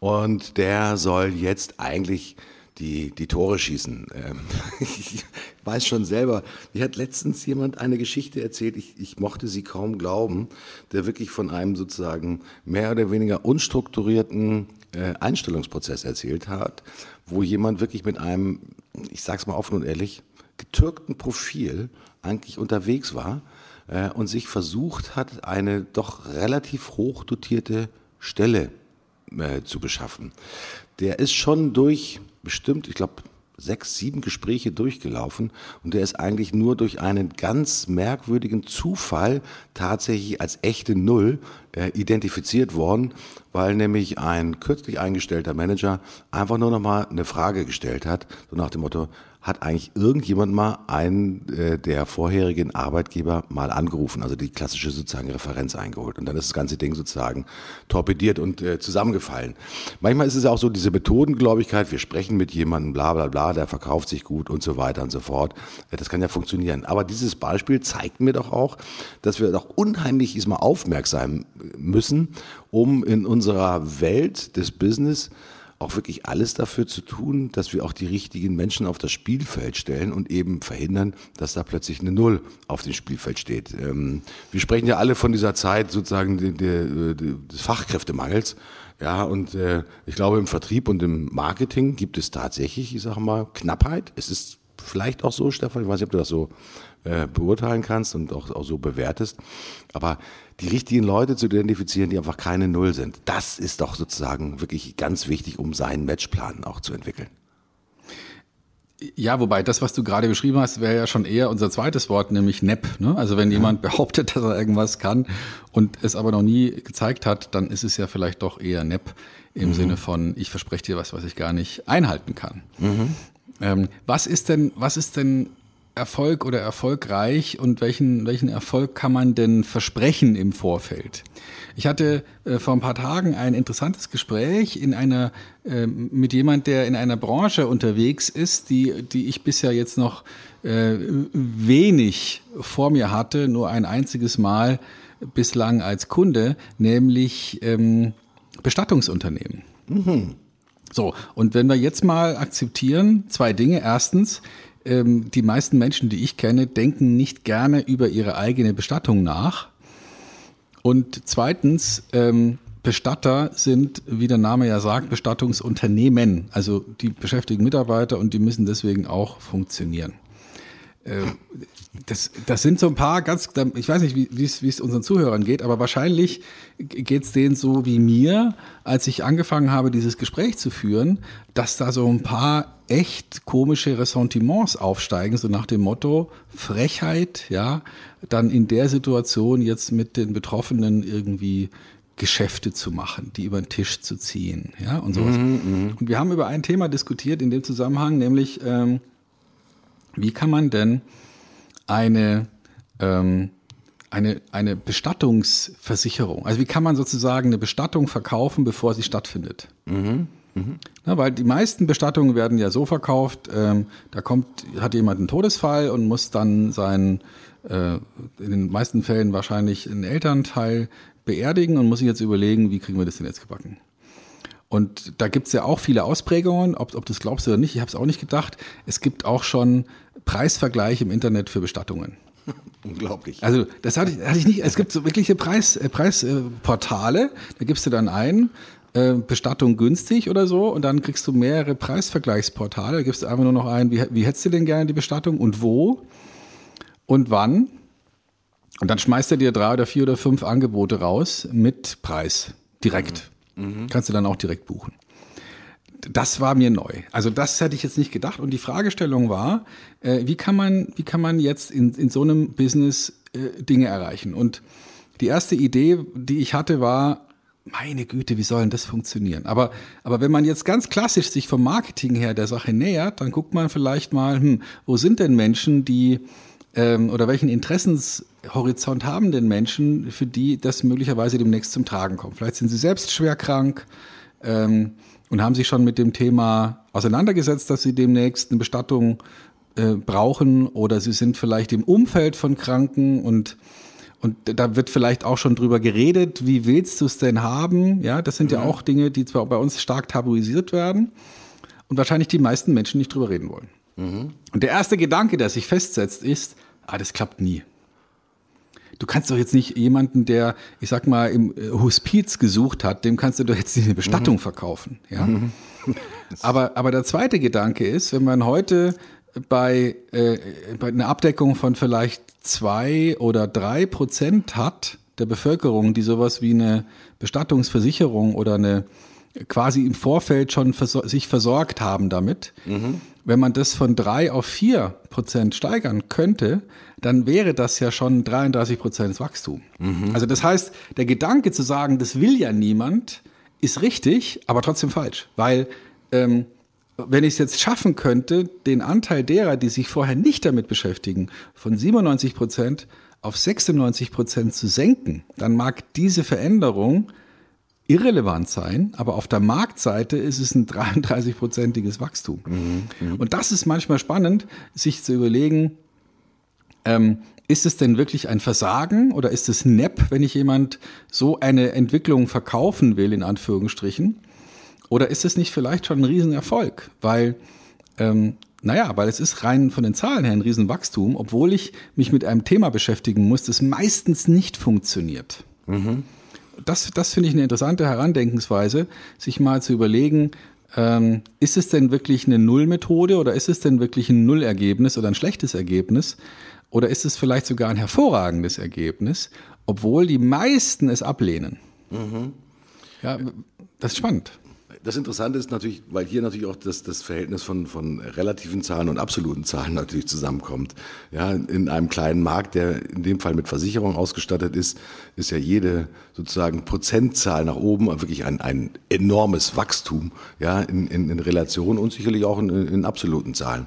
Und der soll jetzt eigentlich die, die Tore schießen. Ähm, ich weiß schon selber, mir hat letztens jemand eine Geschichte erzählt, ich, ich mochte sie kaum glauben, der wirklich von einem sozusagen mehr oder weniger unstrukturierten äh, Einstellungsprozess erzählt hat, wo jemand wirklich mit einem, ich sag's mal offen und ehrlich, getürkten Profil eigentlich unterwegs war äh, und sich versucht hat, eine doch relativ hoch dotierte Stelle äh, zu beschaffen. Der ist schon durch bestimmt, ich glaube, sechs, sieben Gespräche durchgelaufen und der ist eigentlich nur durch einen ganz merkwürdigen Zufall tatsächlich als echte Null äh, identifiziert worden, weil nämlich ein kürzlich eingestellter Manager einfach nur noch mal eine Frage gestellt hat, so nach dem Motto, hat eigentlich irgendjemand mal einen äh, der vorherigen Arbeitgeber mal angerufen, also die klassische sozusagen Referenz eingeholt. Und dann ist das ganze Ding sozusagen torpediert und äh, zusammengefallen. Manchmal ist es auch so diese Methodengläubigkeit, wir sprechen mit jemandem, bla bla bla, der verkauft sich gut und so weiter und so fort. Äh, das kann ja funktionieren. Aber dieses Beispiel zeigt mir doch auch, dass wir doch unheimlich ist mal aufmerksam müssen, um in unserer Welt des Business auch wirklich alles dafür zu tun, dass wir auch die richtigen Menschen auf das Spielfeld stellen und eben verhindern, dass da plötzlich eine Null auf dem Spielfeld steht. Ähm, wir sprechen ja alle von dieser Zeit sozusagen des Fachkräftemangels. Ja, und äh, ich glaube, im Vertrieb und im Marketing gibt es tatsächlich, ich sage mal, Knappheit. Es ist vielleicht auch so, Stefan, ich weiß nicht, ob du das so äh, beurteilen kannst und auch, auch so bewertest. Aber die richtigen Leute zu identifizieren, die einfach keine Null sind, das ist doch sozusagen wirklich ganz wichtig, um seinen Matchplan auch zu entwickeln. Ja, wobei das, was du gerade beschrieben hast, wäre ja schon eher unser zweites Wort, nämlich Nepp. Ne? Also wenn jemand behauptet, dass er irgendwas kann und es aber noch nie gezeigt hat, dann ist es ja vielleicht doch eher Nepp im mhm. Sinne von, ich verspreche dir was, was ich gar nicht einhalten kann. Mhm. Ähm, was ist denn, was ist denn Erfolg oder erfolgreich und welchen, welchen Erfolg kann man denn versprechen im Vorfeld? Ich hatte äh, vor ein paar Tagen ein interessantes Gespräch in einer, äh, mit jemand, der in einer Branche unterwegs ist, die, die ich bisher jetzt noch äh, wenig vor mir hatte, nur ein einziges Mal bislang als Kunde, nämlich ähm, Bestattungsunternehmen. Mhm. So, und wenn wir jetzt mal akzeptieren, zwei Dinge. Erstens, ähm, die meisten Menschen, die ich kenne, denken nicht gerne über ihre eigene Bestattung nach. Und zweitens, ähm, Bestatter sind, wie der Name ja sagt, Bestattungsunternehmen. Also die beschäftigen Mitarbeiter und die müssen deswegen auch funktionieren. Äh, das, das sind so ein paar ganz, ich weiß nicht, wie es unseren Zuhörern geht, aber wahrscheinlich geht es denen so wie mir, als ich angefangen habe, dieses Gespräch zu führen, dass da so ein paar echt komische Ressentiments aufsteigen, so nach dem Motto Frechheit, ja, dann in der Situation jetzt mit den Betroffenen irgendwie Geschäfte zu machen, die über den Tisch zu ziehen, ja, und sowas. Mhm, mhm, und wir haben über ein Thema diskutiert in dem Zusammenhang, nämlich ähm, wie kann man denn eine, ähm, eine, eine Bestattungsversicherung, also wie kann man sozusagen eine Bestattung verkaufen, bevor sie stattfindet? Mhm. Mhm. Na, weil die meisten Bestattungen werden ja so verkauft, ähm, da kommt, hat jemand einen Todesfall und muss dann seinen, äh, in den meisten Fällen wahrscheinlich einen Elternteil beerdigen und muss sich jetzt überlegen, wie kriegen wir das denn jetzt gebacken? Und da gibt's ja auch viele Ausprägungen, ob, ob du das glaubst oder nicht, ich habe es auch nicht gedacht. Es gibt auch schon Preisvergleiche im Internet für Bestattungen. Unglaublich. Also das hatte ich, hatte ich nicht. Es gibt so wirkliche Preis, äh, Preisportale, da gibst du dann ein, äh, Bestattung günstig oder so und dann kriegst du mehrere Preisvergleichsportale. Da gibst du einfach nur noch ein, wie, wie hättest du denn gerne die Bestattung und wo und wann. Und dann schmeißt er dir drei oder vier oder fünf Angebote raus mit Preis direkt. Mhm. Kannst du dann auch direkt buchen. Das war mir neu. Also das hätte ich jetzt nicht gedacht. Und die Fragestellung war, äh, wie kann man, wie kann man jetzt in, in so einem Business äh, Dinge erreichen? Und die erste Idee, die ich hatte, war, meine Güte, wie soll denn das funktionieren? Aber, aber wenn man jetzt ganz klassisch sich vom Marketing her der Sache nähert, dann guckt man vielleicht mal, hm, wo sind denn Menschen, die ähm, oder welchen Interessenshorizont haben denn Menschen, für die das möglicherweise demnächst zum Tragen kommt? Vielleicht sind sie selbst schwer krank ähm, und haben sich schon mit dem Thema auseinandergesetzt, dass sie demnächst eine Bestattung äh, brauchen oder sie sind vielleicht im Umfeld von Kranken und und da wird vielleicht auch schon drüber geredet, wie willst du es denn haben? Ja, das sind mhm. ja auch Dinge, die zwar bei uns stark tabuisiert werden und wahrscheinlich die meisten Menschen nicht drüber reden wollen. Mhm. Und der erste Gedanke, der sich festsetzt, ist, ah, das klappt nie. Du kannst doch jetzt nicht jemanden, der, ich sag mal, im äh, Hospiz gesucht hat, dem kannst du doch jetzt nicht eine Bestattung mhm. verkaufen. Ja? Mhm. aber, aber der zweite Gedanke ist, wenn man heute bei, äh, bei einer Abdeckung von vielleicht zwei oder drei Prozent hat der Bevölkerung, die sowas wie eine Bestattungsversicherung oder eine quasi im Vorfeld schon versor sich versorgt haben damit, mhm. Wenn man das von drei auf vier Prozent steigern könnte, dann wäre das ja schon 33 Prozent Wachstum. Mhm. Also das heißt, der Gedanke zu sagen, das will ja niemand, ist richtig, aber trotzdem falsch, weil ähm, wenn ich es jetzt schaffen könnte, den Anteil derer, die sich vorher nicht damit beschäftigen, von 97 Prozent auf 96 Prozent zu senken, dann mag diese Veränderung irrelevant sein, aber auf der Marktseite ist es ein 33-prozentiges Wachstum. Mhm, mh. Und das ist manchmal spannend, sich zu überlegen, ähm, ist es denn wirklich ein Versagen oder ist es nepp, wenn ich jemand so eine Entwicklung verkaufen will, in Anführungsstrichen? Oder ist es nicht vielleicht schon ein Riesenerfolg? Weil, ähm, naja, weil es ist rein von den Zahlen her ein Riesenwachstum, obwohl ich mich mit einem Thema beschäftigen muss, das meistens nicht funktioniert. Mhm das, das finde ich eine interessante Herandenkensweise, sich mal zu überlegen, ähm, ist es denn wirklich eine Nullmethode oder ist es denn wirklich ein Nullergebnis oder ein schlechtes Ergebnis? Oder ist es vielleicht sogar ein hervorragendes Ergebnis, obwohl die meisten es ablehnen? Mhm. Ja, das ist spannend. Das Interessante ist natürlich, weil hier natürlich auch das, das Verhältnis von, von relativen Zahlen und absoluten Zahlen natürlich zusammenkommt. Ja, in einem kleinen Markt, der in dem Fall mit Versicherung ausgestattet ist, ist ja jede sozusagen Prozentzahl nach oben wirklich ein, ein enormes Wachstum, ja, in, in, in Relation und sicherlich auch in, in absoluten Zahlen.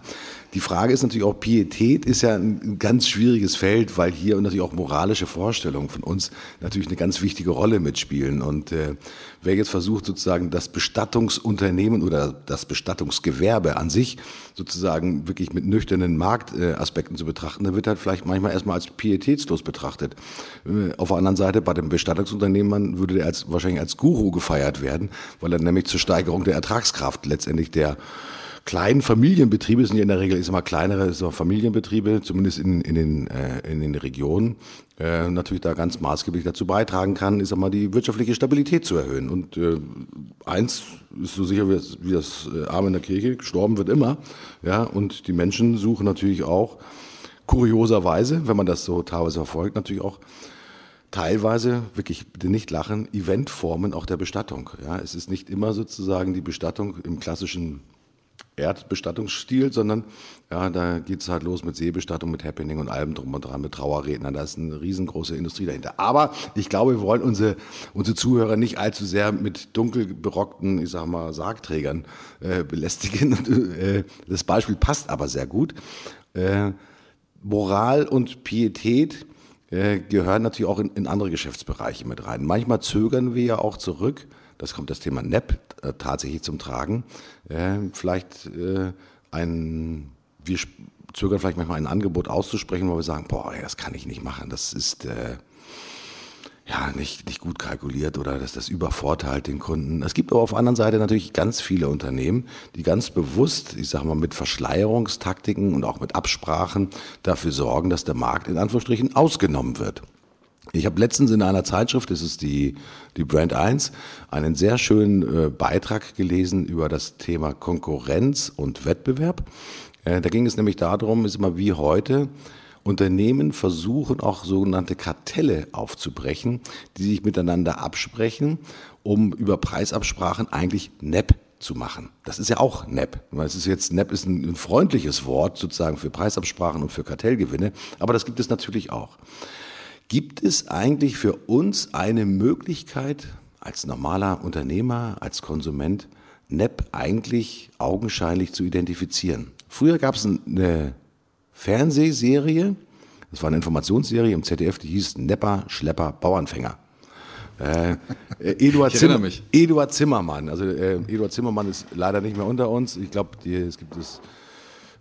Die Frage ist natürlich auch, Pietät ist ja ein ganz schwieriges Feld, weil hier natürlich auch moralische Vorstellungen von uns natürlich eine ganz wichtige Rolle mitspielen. Und äh, wer jetzt versucht, sozusagen das Bestattungsunternehmen oder das Bestattungsgewerbe an sich sozusagen wirklich mit nüchternen Marktaspekten zu betrachten, der wird halt vielleicht manchmal erstmal als pietätslos betrachtet. Äh, auf der anderen Seite, bei dem Bestattungsunternehmen würde der als, wahrscheinlich als Guru gefeiert werden, weil er nämlich zur Steigerung der Ertragskraft letztendlich der kleinen Familienbetriebe sind ja in der Regel, sag mal, kleinere so Familienbetriebe, zumindest in, in, den, äh, in den Regionen, äh, natürlich da ganz maßgeblich dazu beitragen kann, sag mal, die wirtschaftliche Stabilität zu erhöhen. Und äh, eins ist so sicher wie das, wie das äh, Arm in der Kirche, gestorben wird immer. Ja, und die Menschen suchen natürlich auch, kurioserweise, wenn man das so teilweise verfolgt, natürlich auch teilweise, wirklich bitte nicht lachen, Eventformen auch der Bestattung. Ja, es ist nicht immer sozusagen die Bestattung im klassischen Erdbestattungsstil, sondern ja, da geht's halt los mit Seebestattung, mit Happening und allem drum und dran, mit Trauerrednern. Da ist eine riesengroße Industrie dahinter. Aber ich glaube, wir wollen unsere, unsere Zuhörer nicht allzu sehr mit dunkel berockten, ich sag mal, Sargträgern äh, belästigen. äh, das Beispiel passt aber sehr gut. Äh, Moral und Pietät äh, gehören natürlich auch in, in andere Geschäftsbereiche mit rein. Manchmal zögern wir ja auch zurück das kommt das Thema NEP äh, tatsächlich zum Tragen. Äh, vielleicht äh, ein, wir zögern vielleicht manchmal ein Angebot auszusprechen, wo wir sagen, boah, das kann ich nicht machen, das ist äh, ja nicht, nicht gut kalkuliert oder dass das übervorteilt den Kunden. Es gibt aber auf der anderen Seite natürlich ganz viele Unternehmen, die ganz bewusst, ich sage mal, mit Verschleierungstaktiken und auch mit Absprachen dafür sorgen, dass der Markt in Anführungsstrichen ausgenommen wird. Ich habe letztens in einer Zeitschrift, das ist die, die Brand 1, einen sehr schönen äh, Beitrag gelesen über das Thema Konkurrenz und Wettbewerb. Äh, da ging es nämlich darum, ist immer wie heute, Unternehmen versuchen auch sogenannte Kartelle aufzubrechen, die sich miteinander absprechen, um über Preisabsprachen eigentlich NEP zu machen. Das ist ja auch NEP. Es ist jetzt, NEP ist ein, ein freundliches Wort sozusagen für Preisabsprachen und für Kartellgewinne, aber das gibt es natürlich auch. Gibt es eigentlich für uns eine Möglichkeit, als normaler Unternehmer, als Konsument, NEP eigentlich augenscheinlich zu identifizieren? Früher gab es eine Fernsehserie, das war eine Informationsserie im ZDF, die hieß Nepper, Schlepper, Bauernfänger. Äh, Eduard, Zimmer, mich. Eduard Zimmermann, also äh, Eduard Zimmermann ist leider nicht mehr unter uns. Ich glaube, es gibt es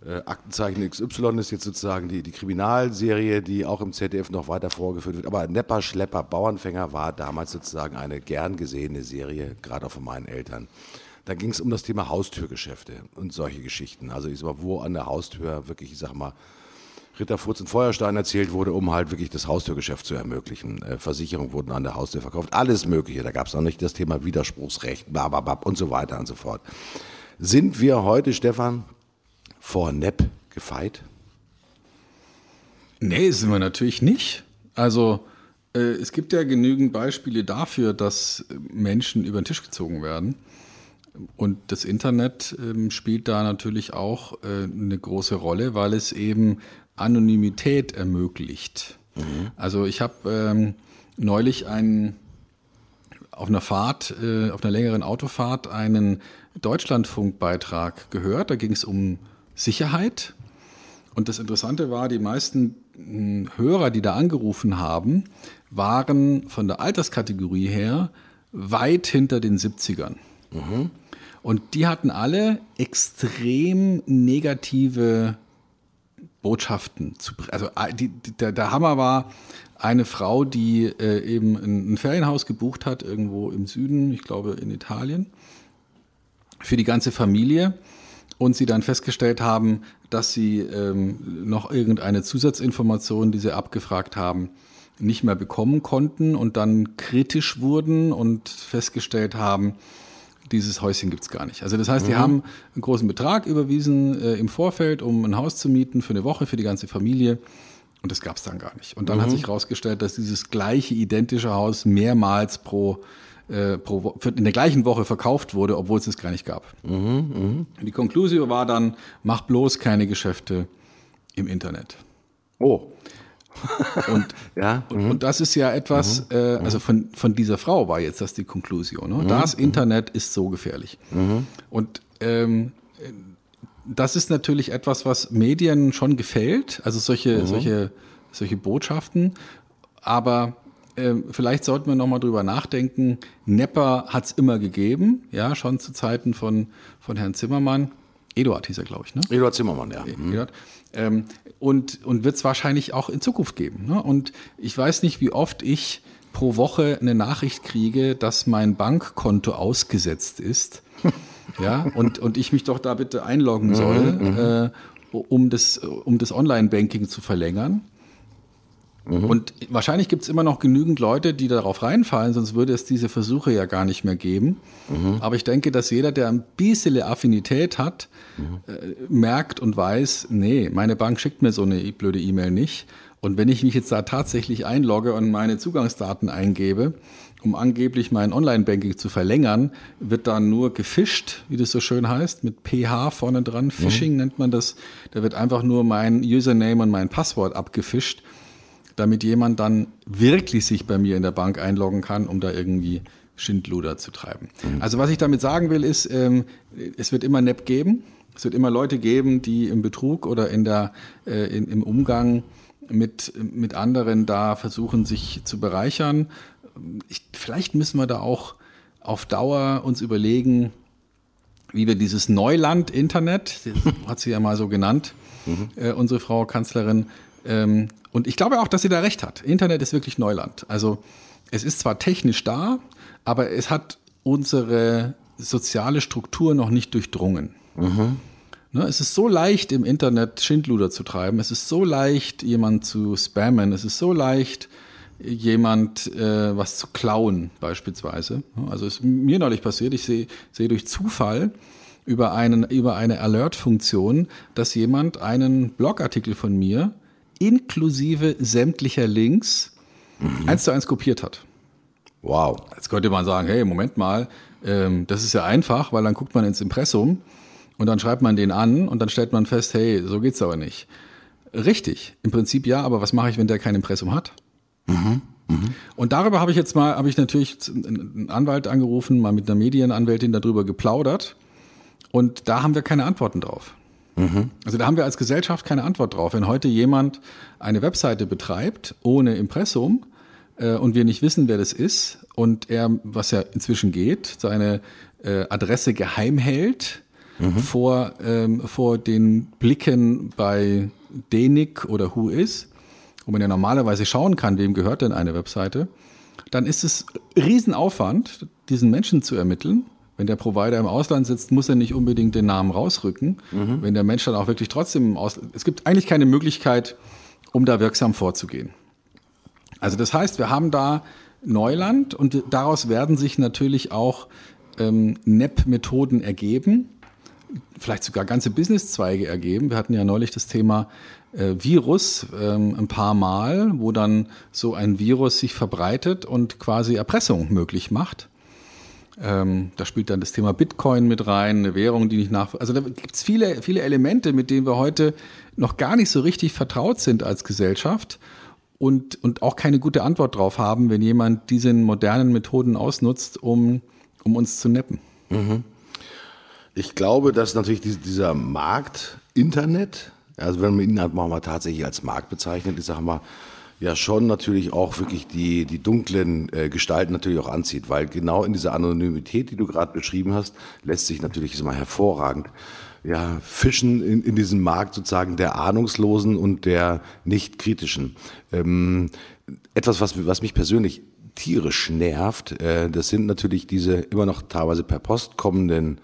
äh, Aktenzeichen XY ist jetzt sozusagen die, die Kriminalserie, die auch im ZDF noch weiter vorgeführt wird. Aber Nepper, Schlepper, Bauernfänger war damals sozusagen eine gern gesehene Serie, gerade auch von meinen Eltern. Da ging es um das Thema Haustürgeschäfte und solche Geschichten. Also ich sag mal, wo an der Haustür wirklich, ich sag mal, Ritterfurz und Feuerstein erzählt wurde, um halt wirklich das Haustürgeschäft zu ermöglichen. Äh, Versicherungen wurden an der Haustür verkauft, alles Mögliche. Da gab es noch nicht das Thema Widerspruchsrecht, bababab und so weiter und so fort. Sind wir heute, Stefan, vor Nepp gefeit? Nee, sind wir natürlich nicht. Also äh, es gibt ja genügend Beispiele dafür, dass Menschen über den Tisch gezogen werden. Und das Internet ähm, spielt da natürlich auch äh, eine große Rolle, weil es eben Anonymität ermöglicht. Mhm. Also ich habe ähm, neulich einen auf einer Fahrt, äh, auf einer längeren Autofahrt einen Deutschlandfunkbeitrag gehört. Da ging es um Sicherheit. Und das Interessante war, die meisten hm, Hörer, die da angerufen haben, waren von der Alterskategorie her weit hinter den 70ern. Mhm. Und die hatten alle extrem negative Botschaften zu Also die, der, der, Hammer war eine Frau, die äh, eben ein Ferienhaus gebucht hat, irgendwo im Süden, ich glaube in Italien, für die ganze Familie und sie dann festgestellt haben, dass sie ähm, noch irgendeine Zusatzinformation, die sie abgefragt haben, nicht mehr bekommen konnten und dann kritisch wurden und festgestellt haben, dieses Häuschen gibt's gar nicht. Also das heißt, mhm. die haben einen großen Betrag überwiesen äh, im Vorfeld, um ein Haus zu mieten für eine Woche für die ganze Familie. Und das gab's dann gar nicht. Und dann mhm. hat sich herausgestellt, dass dieses gleiche identische Haus mehrmals pro äh, pro, in der gleichen Woche verkauft wurde, obwohl es es gar nicht gab. Mhm, mh. Die Konklusio war dann, mach bloß keine Geschäfte im Internet. Oh. und, ja, und, und, das ist ja etwas, mhm, äh, also von, von dieser Frau war jetzt das die Konklusion. Ne? Mhm, das Internet ist so gefährlich. Mhm. Und ähm, das ist natürlich etwas, was Medien schon gefällt, also solche, mhm. solche, solche Botschaften. Aber vielleicht sollten wir nochmal drüber nachdenken. Nepper hat es immer gegeben, ja, schon zu Zeiten von, von Herrn Zimmermann. Eduard hieß er, glaube ich, ne? Eduard Zimmermann, ja. Mhm. Eduard. Ähm, und und wird es wahrscheinlich auch in Zukunft geben. Ne? Und ich weiß nicht, wie oft ich pro Woche eine Nachricht kriege, dass mein Bankkonto ausgesetzt ist. ja, und, und ich mich doch da bitte einloggen soll, mhm, mhm. äh, um das, um das Online-Banking zu verlängern. Mhm. Und wahrscheinlich gibt es immer noch genügend Leute, die darauf reinfallen, sonst würde es diese Versuche ja gar nicht mehr geben. Mhm. Aber ich denke, dass jeder, der ein bisschen Affinität hat, mhm. äh, merkt und weiß, nee, meine Bank schickt mir so eine blöde E-Mail nicht. Und wenn ich mich jetzt da tatsächlich einlogge und meine Zugangsdaten eingebe, um angeblich mein Online-Banking zu verlängern, wird da nur gefischt, wie das so schön heißt, mit PH vorne dran. Phishing mhm. nennt man das. Da wird einfach nur mein Username und mein Passwort abgefischt damit jemand dann wirklich sich bei mir in der Bank einloggen kann, um da irgendwie Schindluder zu treiben. Mhm. Also was ich damit sagen will, ist, ähm, es wird immer NEP geben. Es wird immer Leute geben, die im Betrug oder in der, äh, in, im Umgang mit, mit anderen da versuchen, sich zu bereichern. Ich, vielleicht müssen wir da auch auf Dauer uns überlegen, wie wir dieses Neuland Internet, hat sie ja mal so genannt, mhm. äh, unsere Frau Kanzlerin, ähm, und ich glaube auch, dass sie da recht hat. Internet ist wirklich Neuland. Also es ist zwar technisch da, aber es hat unsere soziale Struktur noch nicht durchdrungen. Mhm. Ne, es ist so leicht, im Internet Schindluder zu treiben. Es ist so leicht, jemand zu spammen. Es ist so leicht, jemand äh, was zu klauen, beispielsweise. Also ist mir neulich passiert. Ich sehe sehe durch Zufall über, einen, über eine Alert-Funktion, dass jemand einen Blogartikel von mir inklusive sämtlicher Links mhm. eins zu eins kopiert hat. Wow. Jetzt könnte man sagen, hey, Moment mal, ähm, das ist ja einfach, weil dann guckt man ins Impressum und dann schreibt man den an und dann stellt man fest, hey, so geht's aber nicht. Richtig, im Prinzip ja, aber was mache ich, wenn der kein Impressum hat? Mhm. Mhm. Und darüber habe ich jetzt mal, habe ich natürlich einen Anwalt angerufen, mal mit einer Medienanwältin darüber geplaudert. Und da haben wir keine Antworten drauf. Mhm. Also da haben wir als Gesellschaft keine Antwort drauf. Wenn heute jemand eine Webseite betreibt ohne Impressum äh, und wir nicht wissen, wer das ist und er, was ja inzwischen geht, seine äh, Adresse geheim hält mhm. vor, ähm, vor den Blicken bei DENIC oder Who is, wo man ja normalerweise schauen kann, wem gehört denn eine Webseite, dann ist es Riesenaufwand, diesen Menschen zu ermitteln wenn der Provider im Ausland sitzt, muss er nicht unbedingt den Namen rausrücken. Mhm. Wenn der Mensch dann auch wirklich trotzdem im Ausland, es gibt eigentlich keine Möglichkeit, um da wirksam vorzugehen. Also das heißt, wir haben da Neuland und daraus werden sich natürlich auch ähm, NEP-Methoden ergeben, vielleicht sogar ganze Businesszweige ergeben. Wir hatten ja neulich das Thema äh, Virus ähm, ein paar Mal, wo dann so ein Virus sich verbreitet und quasi Erpressung möglich macht. Ähm, da spielt dann das Thema Bitcoin mit rein, eine Währung, die nicht nach. Also da gibt es viele, viele Elemente, mit denen wir heute noch gar nicht so richtig vertraut sind als Gesellschaft und, und auch keine gute Antwort drauf haben, wenn jemand diese modernen Methoden ausnutzt, um, um uns zu neppen. Mhm. Ich glaube, dass natürlich dieser Markt Internet, also wenn man ihn halt mal tatsächlich als Markt bezeichnet, ich sage mal, ja schon natürlich auch wirklich die, die dunklen äh, Gestalten natürlich auch anzieht, weil genau in dieser Anonymität, die du gerade beschrieben hast, lässt sich natürlich mal hervorragend ja, fischen in, in diesem Markt sozusagen der Ahnungslosen und der nicht kritischen. Ähm, etwas, was, was mich persönlich tierisch nervt, äh, das sind natürlich diese immer noch teilweise per Post kommenden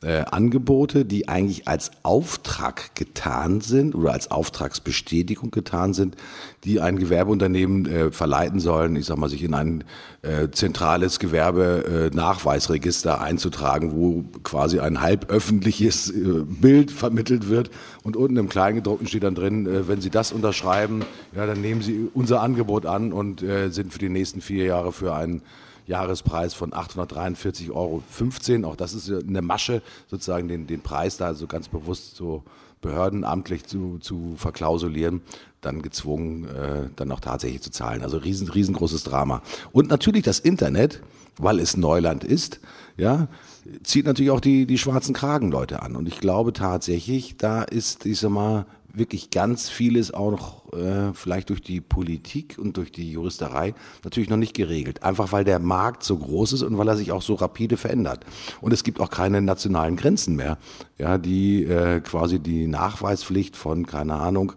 äh, Angebote, die eigentlich als Auftrag getan sind oder als Auftragsbestätigung getan sind, die ein Gewerbeunternehmen äh, verleiten sollen, ich sag mal, sich in ein äh, zentrales Gewerbenachweisregister äh, einzutragen, wo quasi ein halb öffentliches äh, Bild vermittelt wird und unten im Kleingedruckten steht dann drin, äh, wenn Sie das unterschreiben, ja, dann nehmen Sie unser Angebot an und sind für die nächsten vier Jahre für einen Jahrespreis von 843,15 Euro. Auch das ist eine Masche, sozusagen den, den Preis da so ganz bewusst so Behörden amtlich zu, zu verklausulieren, dann gezwungen, äh, dann auch tatsächlich zu zahlen. Also riesen, riesengroßes Drama. Und natürlich das Internet, weil es Neuland ist, ja, zieht natürlich auch die, die schwarzen Kragenleute an. Und ich glaube tatsächlich, da ist, ich sag mal, wirklich ganz vieles auch noch äh, vielleicht durch die Politik und durch die Juristerei natürlich noch nicht geregelt. Einfach weil der Markt so groß ist und weil er sich auch so rapide verändert. Und es gibt auch keine nationalen Grenzen mehr, ja, die äh, quasi die Nachweispflicht von, keine Ahnung,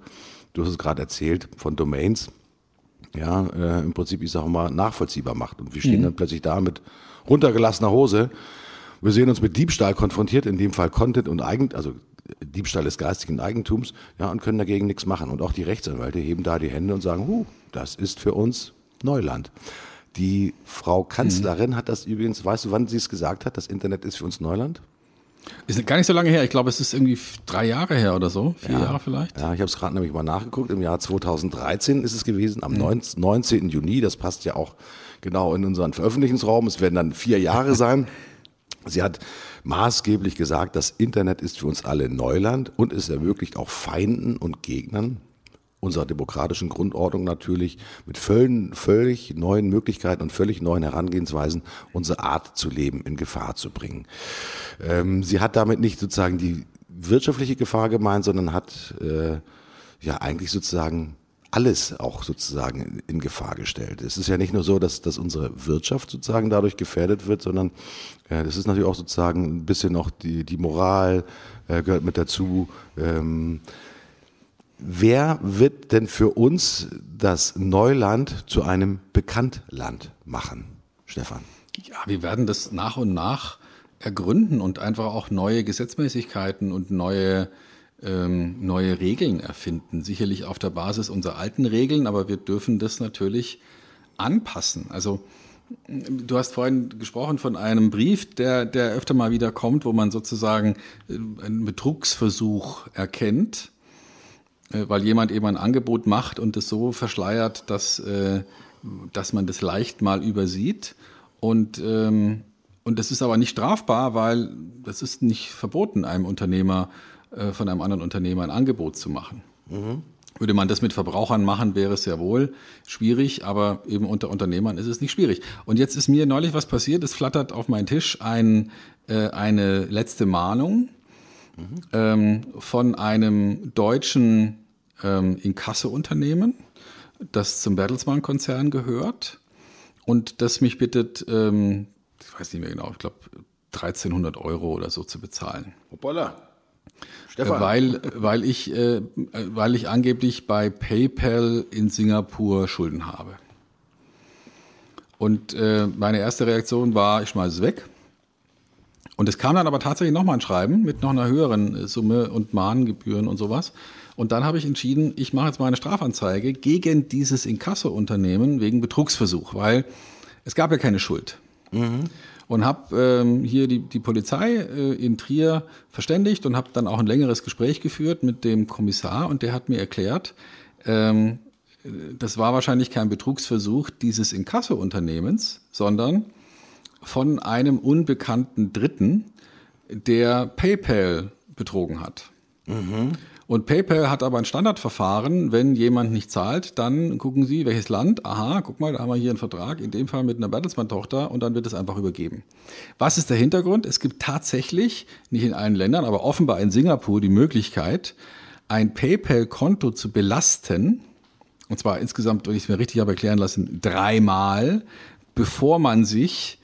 du hast es gerade erzählt, von Domains, ja, äh, im Prinzip, ich sage mal, nachvollziehbar macht. Und wir stehen mhm. dann plötzlich da mit runtergelassener Hose. Wir sehen uns mit Diebstahl konfrontiert, in dem Fall Content und Eigen, also Diebstahl des geistigen Eigentums, ja, und können dagegen nichts machen. Und auch die Rechtsanwälte heben da die Hände und sagen, huh, das ist für uns Neuland. Die Frau Kanzlerin mhm. hat das übrigens, weißt du, wann sie es gesagt hat, das Internet ist für uns Neuland? Ist gar nicht so lange her. Ich glaube, es ist irgendwie drei Jahre her oder so. Vier ja, Jahre vielleicht. Ja, ich habe es gerade nämlich mal nachgeguckt. Im Jahr 2013 ist es gewesen, am mhm. 19. Juni. Das passt ja auch genau in unseren Veröffentlichungsraum. Es werden dann vier Jahre sein. Sie hat maßgeblich gesagt, das Internet ist für uns alle Neuland und es ermöglicht auch Feinden und Gegnern unserer demokratischen Grundordnung natürlich mit völlig, völlig neuen Möglichkeiten und völlig neuen Herangehensweisen unsere Art zu leben in Gefahr zu bringen. Ähm, sie hat damit nicht sozusagen die wirtschaftliche Gefahr gemeint, sondern hat äh, ja eigentlich sozusagen alles auch sozusagen in Gefahr gestellt. Es ist ja nicht nur so, dass, dass unsere Wirtschaft sozusagen dadurch gefährdet wird, sondern äh, das ist natürlich auch sozusagen ein bisschen noch die, die Moral äh, gehört mit dazu. Ähm, wer wird denn für uns das Neuland zu einem Bekanntland machen, Stefan? Ja, wir werden das nach und nach ergründen und einfach auch neue Gesetzmäßigkeiten und neue ähm, neue Regeln erfinden. Sicherlich auf der Basis unserer alten Regeln, aber wir dürfen das natürlich anpassen. Also Du hast vorhin gesprochen von einem Brief, der, der öfter mal wieder kommt, wo man sozusagen äh, einen Betrugsversuch erkennt, äh, weil jemand eben ein Angebot macht und es so verschleiert, dass, äh, dass man das leicht mal übersieht. Und, ähm, und das ist aber nicht strafbar, weil das ist nicht verboten, einem Unternehmer äh, von einem anderen Unternehmer ein Angebot zu machen. Mhm. Würde man das mit Verbrauchern machen, wäre es ja wohl schwierig, aber eben unter Unternehmern ist es nicht schwierig. Und jetzt ist mir neulich was passiert, es flattert auf meinen Tisch ein, äh, eine letzte Mahnung mhm. ähm, von einem deutschen ähm, Inkasso-Unternehmen, das zum Bertelsmann-Konzern gehört und das mich bittet, ähm, ich weiß nicht mehr genau, ich glaube 1300 Euro oder so zu bezahlen. Hoppala. Stefan. Weil, weil, ich, äh, weil ich angeblich bei PayPal in Singapur Schulden habe. Und äh, meine erste Reaktion war, ich schmeiße es weg. Und es kam dann aber tatsächlich nochmal ein Schreiben mit noch einer höheren Summe und Mahngebühren und sowas. Und dann habe ich entschieden, ich mache jetzt mal eine Strafanzeige gegen dieses Inkasso-Unternehmen wegen Betrugsversuch, weil es gab ja keine Schuld. Mhm und habe ähm, hier die, die Polizei äh, in Trier verständigt und habe dann auch ein längeres Gespräch geführt mit dem Kommissar und der hat mir erklärt, ähm, das war wahrscheinlich kein Betrugsversuch dieses Inkasso-Unternehmens, sondern von einem unbekannten Dritten, der PayPal betrogen hat. Mhm. Und PayPal hat aber ein Standardverfahren, wenn jemand nicht zahlt, dann gucken Sie, welches Land, aha, guck mal, da haben wir hier einen Vertrag, in dem Fall mit einer Bertelsmann-Tochter und dann wird es einfach übergeben. Was ist der Hintergrund? Es gibt tatsächlich, nicht in allen Ländern, aber offenbar in Singapur die Möglichkeit, ein PayPal-Konto zu belasten, und zwar insgesamt, wenn ich es mir richtig habe erklären lassen, dreimal, bevor man sich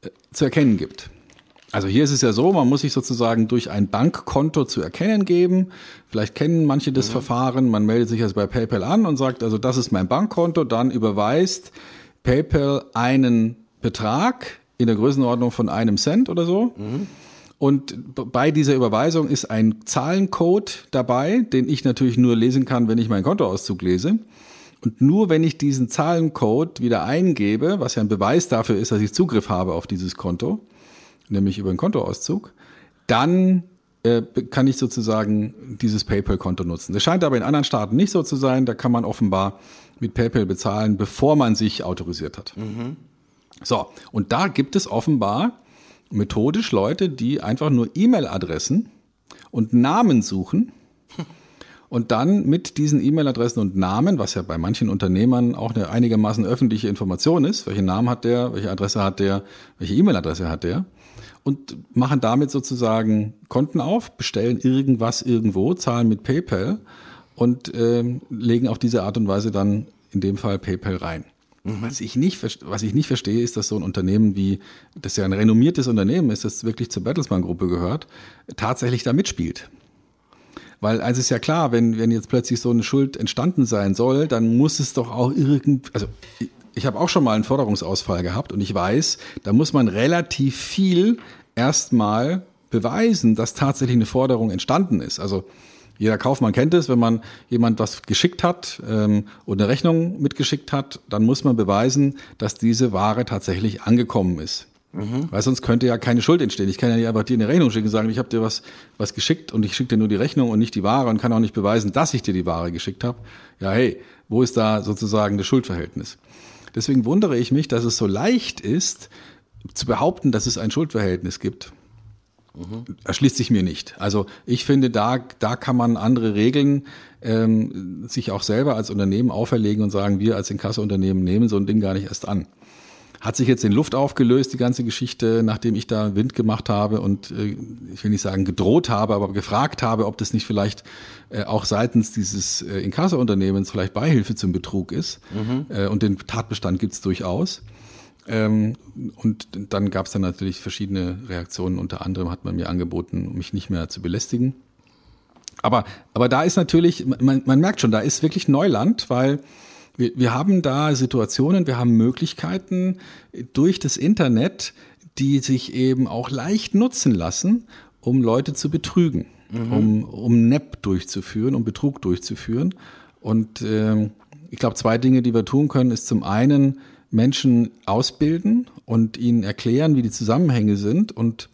äh, zu erkennen gibt. Also hier ist es ja so, man muss sich sozusagen durch ein Bankkonto zu erkennen geben. Vielleicht kennen manche das mhm. Verfahren. Man meldet sich also bei PayPal an und sagt, also das ist mein Bankkonto. Dann überweist PayPal einen Betrag in der Größenordnung von einem Cent oder so. Mhm. Und bei dieser Überweisung ist ein Zahlencode dabei, den ich natürlich nur lesen kann, wenn ich meinen Kontoauszug lese. Und nur wenn ich diesen Zahlencode wieder eingebe, was ja ein Beweis dafür ist, dass ich Zugriff habe auf dieses Konto, nämlich über einen Kontoauszug, dann äh, kann ich sozusagen dieses PayPal-Konto nutzen. Das scheint aber in anderen Staaten nicht so zu sein. Da kann man offenbar mit PayPal bezahlen, bevor man sich autorisiert hat. Mhm. So, und da gibt es offenbar methodisch Leute, die einfach nur E-Mail-Adressen und Namen suchen Und dann mit diesen E-Mail-Adressen und Namen, was ja bei manchen Unternehmern auch eine einigermaßen öffentliche Information ist, welchen Namen hat der, welche Adresse hat der, welche E-Mail-Adresse hat der, und machen damit sozusagen Konten auf, bestellen irgendwas irgendwo, zahlen mit PayPal und äh, legen auf diese Art und Weise dann in dem Fall PayPal rein. Mhm. Was ich nicht, was ich nicht verstehe, ist, dass so ein Unternehmen wie, das ja ein renommiertes Unternehmen ist, das wirklich zur Bertelsmann-Gruppe gehört, tatsächlich da mitspielt. Weil eins ist ja klar, wenn, wenn jetzt plötzlich so eine Schuld entstanden sein soll, dann muss es doch auch irgend, also ich, habe auch schon mal einen Förderungsausfall gehabt und ich weiß, da muss man relativ viel erstmal beweisen, dass tatsächlich eine Forderung entstanden ist. Also jeder Kaufmann kennt es, wenn man jemand was geschickt hat ähm, oder eine Rechnung mitgeschickt hat, dann muss man beweisen, dass diese Ware tatsächlich angekommen ist. Mhm. Weil sonst könnte ja keine Schuld entstehen. Ich kann ja nicht einfach dir eine Rechnung schicken und sagen, ich habe dir was, was geschickt und ich schicke dir nur die Rechnung und nicht die Ware und kann auch nicht beweisen, dass ich dir die Ware geschickt habe. Ja, hey, wo ist da sozusagen das Schuldverhältnis? Deswegen wundere ich mich, dass es so leicht ist, zu behaupten, dass es ein Schuldverhältnis gibt. Mhm. Erschließt sich mir nicht. Also ich finde, da, da kann man andere Regeln ähm, sich auch selber als Unternehmen auferlegen und sagen, wir als Inkasseunternehmen nehmen so ein Ding gar nicht erst an. Hat sich jetzt in Luft aufgelöst, die ganze Geschichte, nachdem ich da Wind gemacht habe und äh, ich will nicht sagen gedroht habe, aber gefragt habe, ob das nicht vielleicht äh, auch seitens dieses äh, Inkasso-Unternehmens vielleicht Beihilfe zum Betrug ist. Mhm. Äh, und den Tatbestand gibt es durchaus. Ähm, und dann gab es dann natürlich verschiedene Reaktionen. Unter anderem hat man mir angeboten, mich nicht mehr zu belästigen. Aber, aber da ist natürlich, man, man merkt schon, da ist wirklich Neuland, weil wir, wir haben da Situationen, wir haben Möglichkeiten durch das Internet, die sich eben auch leicht nutzen lassen, um Leute zu betrügen, mhm. um, um NEP durchzuführen, um Betrug durchzuführen. Und äh, ich glaube, zwei Dinge, die wir tun können, ist zum einen Menschen ausbilden und ihnen erklären, wie die Zusammenhänge sind und,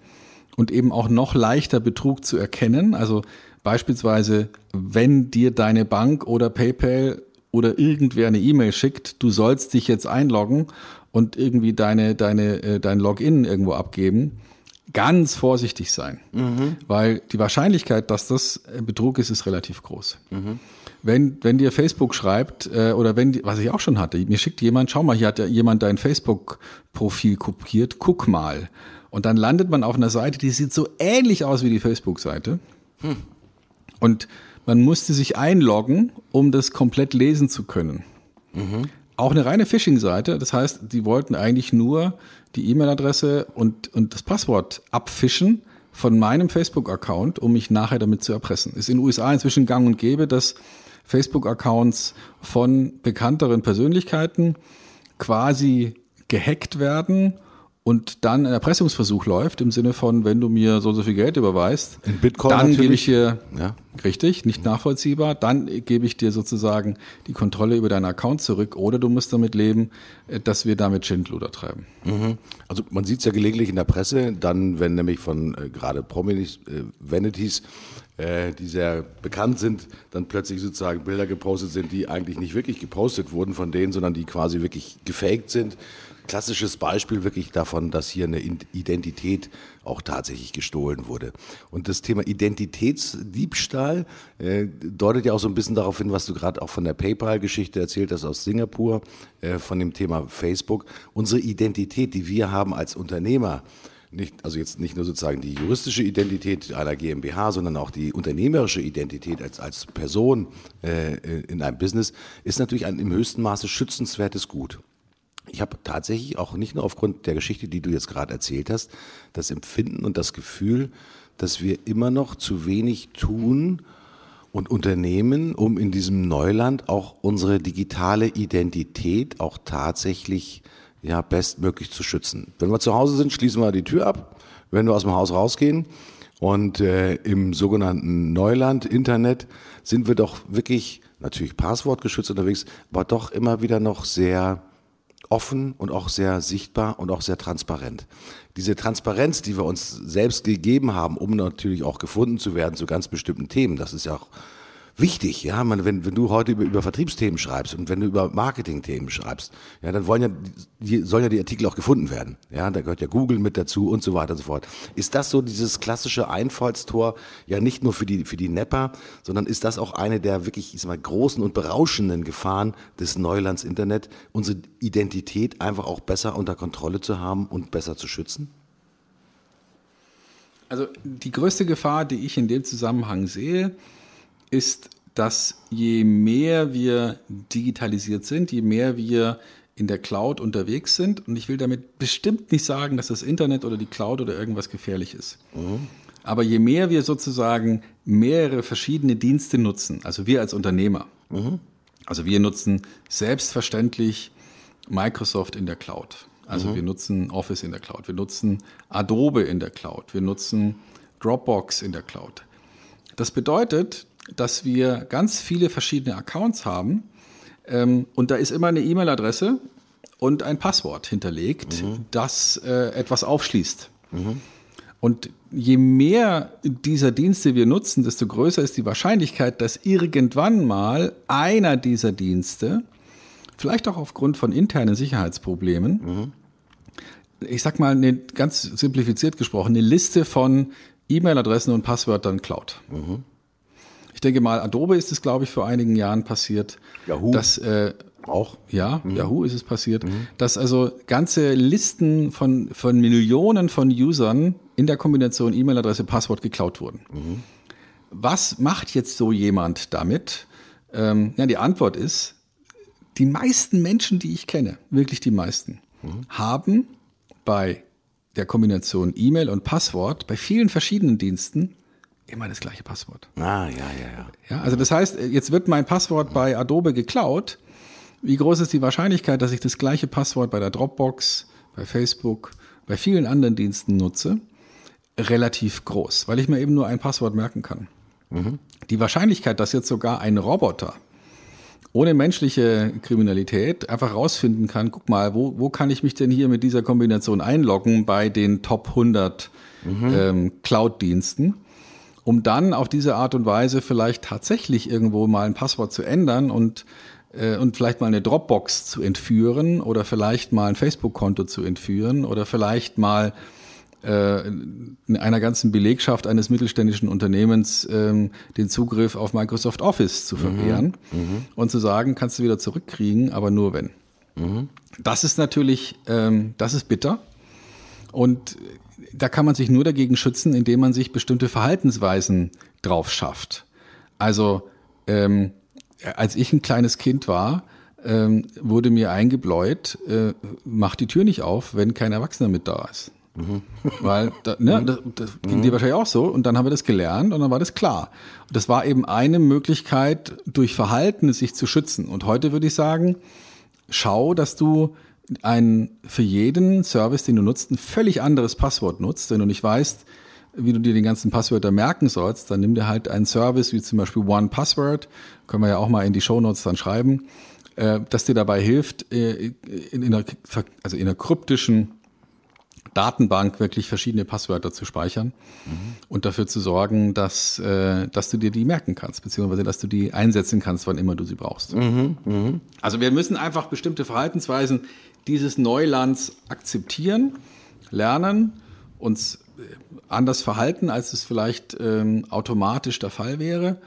und eben auch noch leichter Betrug zu erkennen. Also beispielsweise, wenn dir deine Bank oder PayPal oder irgendwer eine E-Mail schickt, du sollst dich jetzt einloggen und irgendwie deine, deine, äh, dein Login irgendwo abgeben, ganz vorsichtig sein. Mhm. Weil die Wahrscheinlichkeit, dass das Betrug ist, ist relativ groß. Mhm. Wenn, wenn dir Facebook schreibt, äh, oder wenn, was ich auch schon hatte, mir schickt jemand, schau mal, hier hat ja jemand dein Facebook-Profil kopiert, guck mal. Und dann landet man auf einer Seite, die sieht so ähnlich aus wie die Facebook-Seite. Hm. Und man musste sich einloggen, um das komplett lesen zu können. Mhm. Auch eine reine Phishing-Seite, das heißt, die wollten eigentlich nur die E-Mail-Adresse und, und das Passwort abfischen von meinem Facebook-Account, um mich nachher damit zu erpressen. Ist in den USA inzwischen gang und gäbe, dass Facebook-Accounts von bekannteren Persönlichkeiten quasi gehackt werden und dann ein Erpressungsversuch läuft, im Sinne von, wenn du mir so so viel Geld überweist, In Bitcoin dann gebe ich dir, ja. richtig, nicht nachvollziehbar, dann gebe ich dir sozusagen die Kontrolle über deinen Account zurück oder du musst damit leben, äh, dass wir damit Schindluder treiben. Mhm. Also man sieht es ja gelegentlich in der Presse, dann, wenn nämlich von äh, gerade Prominent äh, Vanities äh, die sehr bekannt sind, dann plötzlich sozusagen Bilder gepostet sind, die eigentlich nicht wirklich gepostet wurden von denen, sondern die quasi wirklich gefaked sind klassisches Beispiel wirklich davon, dass hier eine Identität auch tatsächlich gestohlen wurde. Und das Thema Identitätsdiebstahl äh, deutet ja auch so ein bisschen darauf hin, was du gerade auch von der PayPal-Geschichte erzählt hast aus Singapur, äh, von dem Thema Facebook. Unsere Identität, die wir haben als Unternehmer, nicht, also jetzt nicht nur sozusagen die juristische Identität einer GmbH, sondern auch die unternehmerische Identität als, als Person äh, in einem Business, ist natürlich ein im höchsten Maße schützenswertes Gut. Ich habe tatsächlich auch nicht nur aufgrund der Geschichte, die du jetzt gerade erzählt hast, das Empfinden und das Gefühl, dass wir immer noch zu wenig tun und unternehmen, um in diesem Neuland auch unsere digitale Identität auch tatsächlich ja, bestmöglich zu schützen. Wenn wir zu Hause sind, schließen wir die Tür ab. Wenn wir aus dem Haus rausgehen und äh, im sogenannten Neuland, Internet, sind wir doch wirklich natürlich passwortgeschützt unterwegs, aber doch immer wieder noch sehr offen und auch sehr sichtbar und auch sehr transparent. Diese Transparenz, die wir uns selbst gegeben haben, um natürlich auch gefunden zu werden zu ganz bestimmten Themen, das ist ja auch wichtig, ja. Man, wenn, wenn du heute über, über Vertriebsthemen schreibst und wenn du über Marketingthemen schreibst, ja, dann wollen ja, die, sollen ja die Artikel auch gefunden werden. Ja, da gehört ja Google mit dazu und so weiter und so fort. Ist das so dieses klassische Einfallstor, ja nicht nur für die, für die Nepper, sondern ist das auch eine der wirklich, ich sag mal, großen und berauschenden Gefahren des Neulands Internet, unsere Identität einfach auch besser unter Kontrolle zu haben und besser zu schützen? Also die größte Gefahr, die ich in dem Zusammenhang sehe, ist, dass je mehr wir digitalisiert sind, je mehr wir in der Cloud unterwegs sind, und ich will damit bestimmt nicht sagen, dass das Internet oder die Cloud oder irgendwas gefährlich ist. Mhm. Aber je mehr wir sozusagen mehrere verschiedene Dienste nutzen, also wir als Unternehmer, mhm. also wir nutzen selbstverständlich Microsoft in der Cloud. Also mhm. wir nutzen Office in der Cloud, wir nutzen Adobe in der Cloud, wir nutzen Dropbox in der Cloud. Das bedeutet, dass wir ganz viele verschiedene Accounts haben ähm, und da ist immer eine E-Mail-Adresse und ein Passwort hinterlegt, mhm. das äh, etwas aufschließt. Mhm. Und je mehr dieser Dienste wir nutzen, desto größer ist die Wahrscheinlichkeit, dass irgendwann mal einer dieser Dienste, vielleicht auch aufgrund von internen Sicherheitsproblemen, mhm. ich sag mal, eine, ganz simplifiziert gesprochen, eine Liste von E-Mail-Adressen und Passwörtern klaut. Mhm. Ich denke mal, Adobe ist es, glaube ich, vor einigen Jahren passiert. Yahoo. Dass, äh, auch. Ja, mhm. Yahoo ist es passiert. Mhm. Dass also ganze Listen von, von Millionen von Usern in der Kombination E-Mail-Adresse, Passwort geklaut wurden. Mhm. Was macht jetzt so jemand damit? Ähm, ja, die Antwort ist, die meisten Menschen, die ich kenne, wirklich die meisten, mhm. haben bei der Kombination E-Mail und Passwort bei vielen verschiedenen Diensten immer das gleiche Passwort. Ah, ja, ja, ja. Ja, also das heißt, jetzt wird mein Passwort bei Adobe geklaut. Wie groß ist die Wahrscheinlichkeit, dass ich das gleiche Passwort bei der Dropbox, bei Facebook, bei vielen anderen Diensten nutze? Relativ groß, weil ich mir eben nur ein Passwort merken kann. Mhm. Die Wahrscheinlichkeit, dass jetzt sogar ein Roboter ohne menschliche Kriminalität einfach rausfinden kann, guck mal, wo, wo kann ich mich denn hier mit dieser Kombination einloggen bei den Top 100 mhm. ähm, Cloud-Diensten? Um dann auf diese Art und Weise vielleicht tatsächlich irgendwo mal ein Passwort zu ändern und äh, und vielleicht mal eine Dropbox zu entführen oder vielleicht mal ein Facebook-Konto zu entführen oder vielleicht mal äh, in einer ganzen Belegschaft eines mittelständischen Unternehmens ähm, den Zugriff auf Microsoft Office zu verwehren mhm, mhm. und zu sagen, kannst du wieder zurückkriegen, aber nur wenn. Mhm. Das ist natürlich, ähm, das ist bitter. Und da kann man sich nur dagegen schützen, indem man sich bestimmte Verhaltensweisen drauf schafft. Also ähm, als ich ein kleines Kind war, ähm, wurde mir eingebläut, äh, mach die Tür nicht auf, wenn kein Erwachsener mit da ist. Mhm. Weil da, ne, das, das ging mhm. dir wahrscheinlich auch so und dann haben wir das gelernt und dann war das klar. Und das war eben eine Möglichkeit, durch Verhalten sich zu schützen. Und heute würde ich sagen, schau, dass du ein für jeden Service, den du nutzt, ein völlig anderes Passwort nutzt. Wenn du nicht weißt, wie du dir die ganzen Passwörter merken sollst, dann nimm dir halt einen Service wie zum Beispiel One Password, können wir ja auch mal in die Show Notes dann schreiben, äh, das dir dabei hilft, äh, in, in einer, also in einer kryptischen Datenbank wirklich verschiedene Passwörter zu speichern mhm. und dafür zu sorgen, dass, äh, dass du dir die merken kannst, beziehungsweise dass du die einsetzen kannst, wann immer du sie brauchst. Mhm. Mhm. Also wir müssen einfach bestimmte Verhaltensweisen dieses Neulands akzeptieren, lernen, uns äh, anders verhalten, als es vielleicht ähm, automatisch der Fall wäre.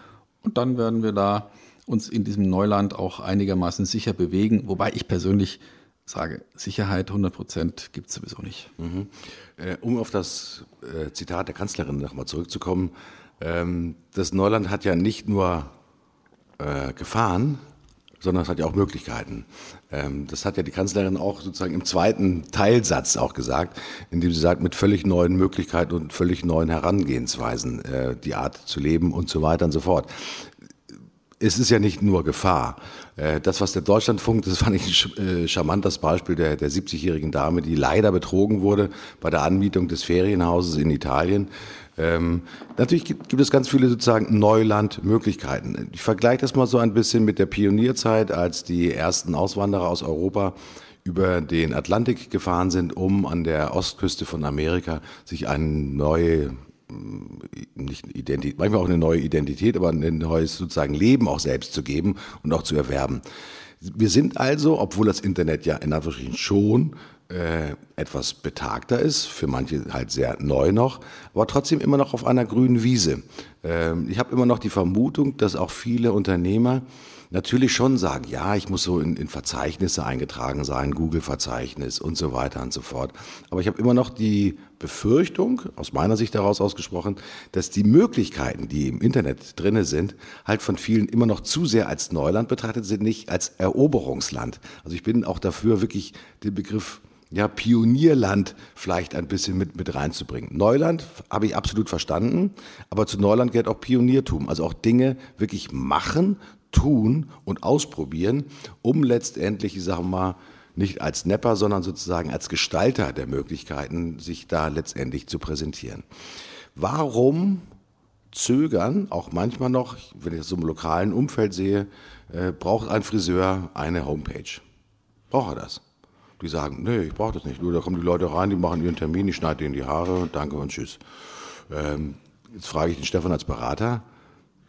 Und dann werden wir da uns in diesem Neuland auch einigermaßen sicher bewegen, wobei ich persönlich sage, Sicherheit 100 Prozent gibt es sowieso nicht. Mhm. Äh, um auf das äh, Zitat der Kanzlerin nochmal zurückzukommen, ähm, das Neuland hat ja nicht nur äh, Gefahren, sondern es hat ja auch Möglichkeiten. Ähm, das hat ja die Kanzlerin auch sozusagen im zweiten Teilsatz auch gesagt, indem sie sagt, mit völlig neuen Möglichkeiten und völlig neuen Herangehensweisen äh, die Art zu leben und so weiter und so fort. Es ist ja nicht nur Gefahr. Äh, das, was der Deutschlandfunk, das fand ich ein äh, charmantes Beispiel der, der 70-jährigen Dame, die leider betrogen wurde bei der Anmietung des Ferienhauses in Italien. Ähm, natürlich gibt, gibt, es ganz viele sozusagen Neulandmöglichkeiten. Ich vergleiche das mal so ein bisschen mit der Pionierzeit, als die ersten Auswanderer aus Europa über den Atlantik gefahren sind, um an der Ostküste von Amerika sich eine neue nicht Identität, manchmal auch eine neue Identität, aber ein neues sozusagen Leben auch selbst zu geben und auch zu erwerben. Wir sind also, obwohl das Internet ja in Anführungsstrichen schon äh, etwas betagter ist, für manche halt sehr neu noch, aber trotzdem immer noch auf einer grünen Wiese. Ähm, ich habe immer noch die Vermutung, dass auch viele Unternehmer natürlich schon sagen, ja, ich muss so in, in Verzeichnisse eingetragen sein, Google-Verzeichnis und so weiter und so fort. Aber ich habe immer noch die Befürchtung, aus meiner Sicht daraus ausgesprochen, dass die Möglichkeiten, die im Internet drinne sind, halt von vielen immer noch zu sehr als Neuland betrachtet sind, nicht als Eroberungsland. Also ich bin auch dafür, wirklich den Begriff ja, Pionierland vielleicht ein bisschen mit, mit reinzubringen. Neuland habe ich absolut verstanden, aber zu Neuland gehört auch Pioniertum, also auch Dinge wirklich machen, tun und ausprobieren, um letztendlich, ich sage mal, nicht als Nepper, sondern sozusagen als Gestalter der Möglichkeiten, sich da letztendlich zu präsentieren. Warum zögern, auch manchmal noch, wenn ich das so im lokalen Umfeld sehe, äh, braucht ein Friseur eine Homepage? Braucht er das? Die sagen, nee, ich brauche das nicht. Nur da kommen die Leute rein, die machen ihren Termin, ich schneide denen die Haare, danke und tschüss. Ähm, jetzt frage ich den Stefan als Berater,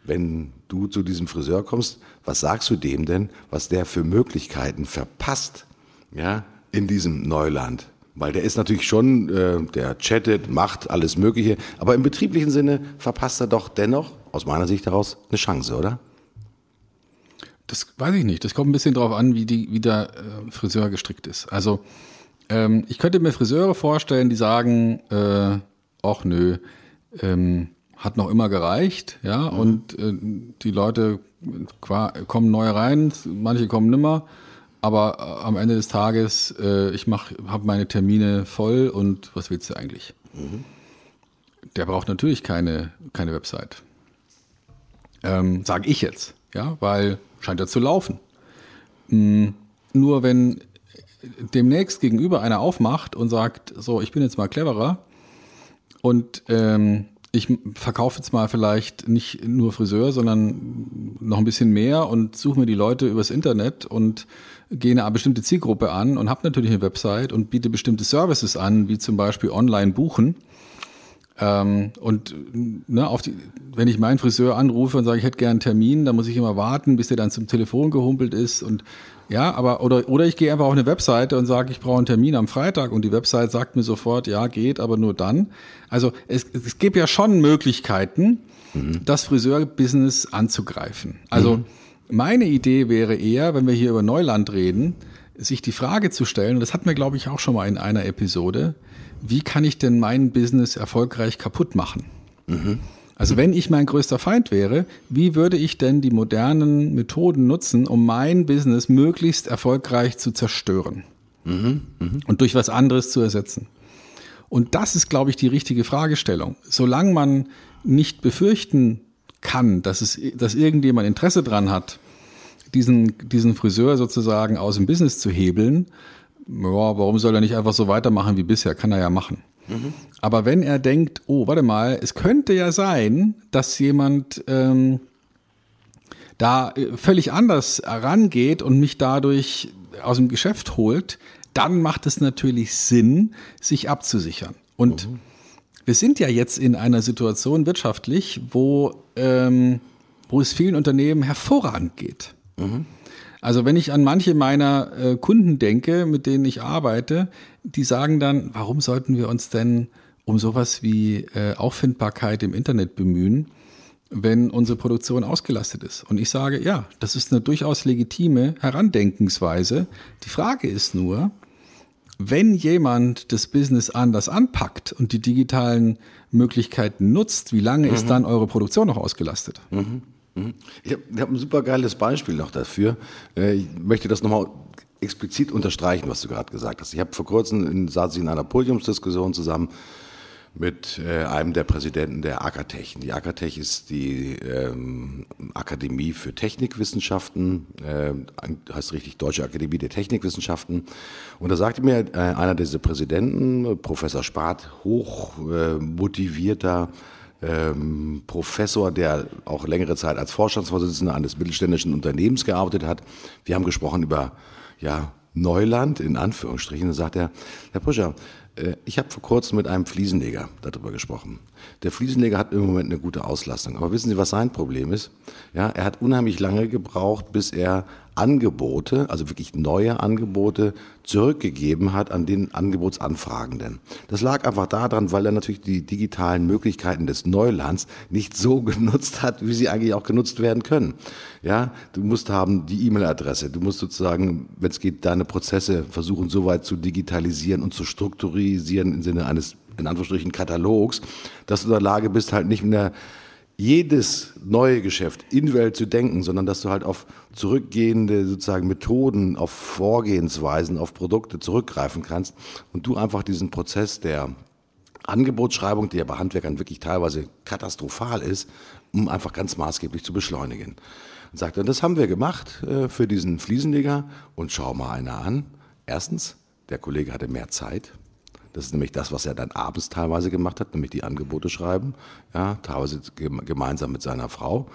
wenn du zu diesem Friseur kommst, was sagst du dem denn, was der für Möglichkeiten verpasst, ja, in diesem Neuland? Weil der ist natürlich schon, äh, der chattet, macht alles Mögliche, aber im betrieblichen Sinne verpasst er doch dennoch, aus meiner Sicht heraus, eine Chance, oder? Das weiß ich nicht. Das kommt ein bisschen darauf an, wie, die, wie der äh, Friseur gestrickt ist. Also ähm, ich könnte mir Friseure vorstellen, die sagen, äh, ach nö, ähm, hat noch immer gereicht, ja, mhm. und äh, die Leute kommen neu rein, manche kommen nimmer, aber äh, am Ende des Tages, äh, ich mach, habe meine Termine voll und was willst du eigentlich? Mhm. Der braucht natürlich keine, keine Website. Ähm, Sage ich jetzt, ja, weil scheint ja zu laufen. Mhm. Nur wenn demnächst gegenüber einer aufmacht und sagt, so, ich bin jetzt mal cleverer und ähm, ich verkaufe jetzt mal vielleicht nicht nur Friseur, sondern noch ein bisschen mehr und suche mir die Leute übers Internet und gehe eine bestimmte Zielgruppe an und habe natürlich eine Website und biete bestimmte Services an, wie zum Beispiel online buchen. Ähm, und ne, auf die, wenn ich meinen Friseur anrufe und sage, ich hätte gern einen Termin, dann muss ich immer warten, bis der dann zum Telefon gehumpelt ist und ja, aber oder oder ich gehe einfach auf eine Webseite und sage, ich brauche einen Termin am Freitag und die Website sagt mir sofort, ja, geht, aber nur dann. Also es, es gibt ja schon Möglichkeiten, mhm. das Friseurbusiness anzugreifen. Also mhm. meine Idee wäre eher, wenn wir hier über Neuland reden, sich die Frage zu stellen, und das hatten wir, glaube ich, auch schon mal in einer Episode, wie kann ich denn mein Business erfolgreich kaputt machen? Mhm. Also wenn ich mein größter Feind wäre, wie würde ich denn die modernen Methoden nutzen, um mein Business möglichst erfolgreich zu zerstören mhm, mh. und durch was anderes zu ersetzen? Und das ist, glaube ich, die richtige Fragestellung. Solange man nicht befürchten kann, dass, es, dass irgendjemand Interesse dran hat, diesen, diesen Friseur sozusagen aus dem Business zu hebeln, ja, warum soll er nicht einfach so weitermachen wie bisher? Kann er ja machen. Mhm. Aber wenn er denkt, oh, warte mal, es könnte ja sein, dass jemand ähm, da äh, völlig anders rangeht und mich dadurch aus dem Geschäft holt, dann macht es natürlich Sinn, sich abzusichern. Und mhm. wir sind ja jetzt in einer Situation wirtschaftlich, wo, ähm, wo es vielen Unternehmen hervorragend geht. Mhm. Also wenn ich an manche meiner äh, Kunden denke, mit denen ich arbeite, die sagen dann, warum sollten wir uns denn um sowas wie äh, Auffindbarkeit im Internet bemühen, wenn unsere Produktion ausgelastet ist? Und ich sage, ja, das ist eine durchaus legitime Herandenkensweise. Die Frage ist nur, wenn jemand das Business anders anpackt und die digitalen Möglichkeiten nutzt, wie lange mhm. ist dann eure Produktion noch ausgelastet? Mhm. Mhm. Ich habe hab ein super geiles Beispiel noch dafür. Äh, ich möchte das nochmal explizit unterstreichen, was du gerade gesagt hast. Ich habe vor kurzem in, saß ich in einer Podiumsdiskussion zusammen mit äh, einem der Präsidenten der Akatech. Die Akatech ist die ähm, Akademie für Technikwissenschaften, äh, heißt richtig Deutsche Akademie der Technikwissenschaften. Und da sagte mir äh, einer dieser Präsidenten, Professor Spart, hoch motivierter ähm, Professor, der auch längere Zeit als Vorstandsvorsitzender eines mittelständischen Unternehmens gearbeitet hat. Wir haben gesprochen über ja, Neuland, in Anführungsstrichen. Da sagt er, Herr Puscher, Äh, ich habe vor kurzem mit einem Fliesenleger darüber gesprochen. Der Fliesenleger hat im Moment eine gute Auslastung. Aber wissen Sie, was sein Problem ist? Ja, er hat unheimlich lange gebraucht, bis er Angebote, also wirklich neue Angebote, zurückgegeben hat an den Angebotsanfragenden. Das lag einfach daran, weil er natürlich die digitalen Möglichkeiten des Neulands nicht so genutzt hat, wie sie eigentlich auch genutzt werden können. Ja, du musst haben die E-Mail-Adresse, du musst sozusagen, wenn es geht, deine Prozesse versuchen, so weit zu digitalisieren und zu strukturisieren im Sinne eines in Anführungsstrichen Katalogs, dass du in der Lage bist, halt nicht mehr jedes neue Geschäft individuell zu denken, sondern dass du halt auf zurückgehende sozusagen Methoden, auf Vorgehensweisen, auf Produkte zurückgreifen kannst und du einfach diesen Prozess der Angebotsschreibung, die ja bei Handwerkern wirklich teilweise katastrophal ist, um einfach ganz maßgeblich zu beschleunigen. Und sagt er, das haben wir gemacht äh, für diesen Fliesenleger und schau mal einer an. Erstens, der Kollege hatte mehr Zeit. Das ist nämlich das, was er dann abends teilweise gemacht hat, nämlich die Angebote schreiben, ja, teilweise gemeinsam mit seiner Frau.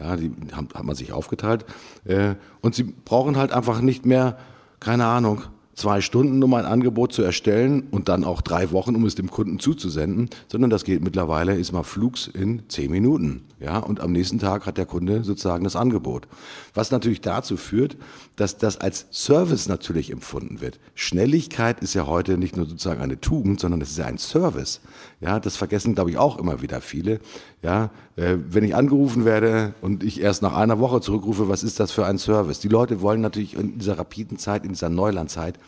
Ja, die haben, hat man sich aufgeteilt. Äh, und sie brauchen halt einfach nicht mehr, keine Ahnung, zwei Stunden, um ein Angebot zu erstellen und dann auch drei Wochen, um es dem Kunden zuzusenden, sondern das geht mittlerweile, ist mal flugs in zehn Minuten. Ja, und am nächsten Tag hat der Kunde sozusagen das Angebot. Was natürlich dazu führt, dass das als Service natürlich empfunden wird. Schnelligkeit ist ja heute nicht nur sozusagen eine Tugend, sondern es ist ja ein Service. Ja, das vergessen, glaube ich, auch immer wieder viele. Ja, äh, wenn ich angerufen werde und ich erst nach einer Woche zurückrufe, was ist das für ein Service? Die Leute wollen natürlich in dieser rapiden Zeit, in dieser Neulandzeit,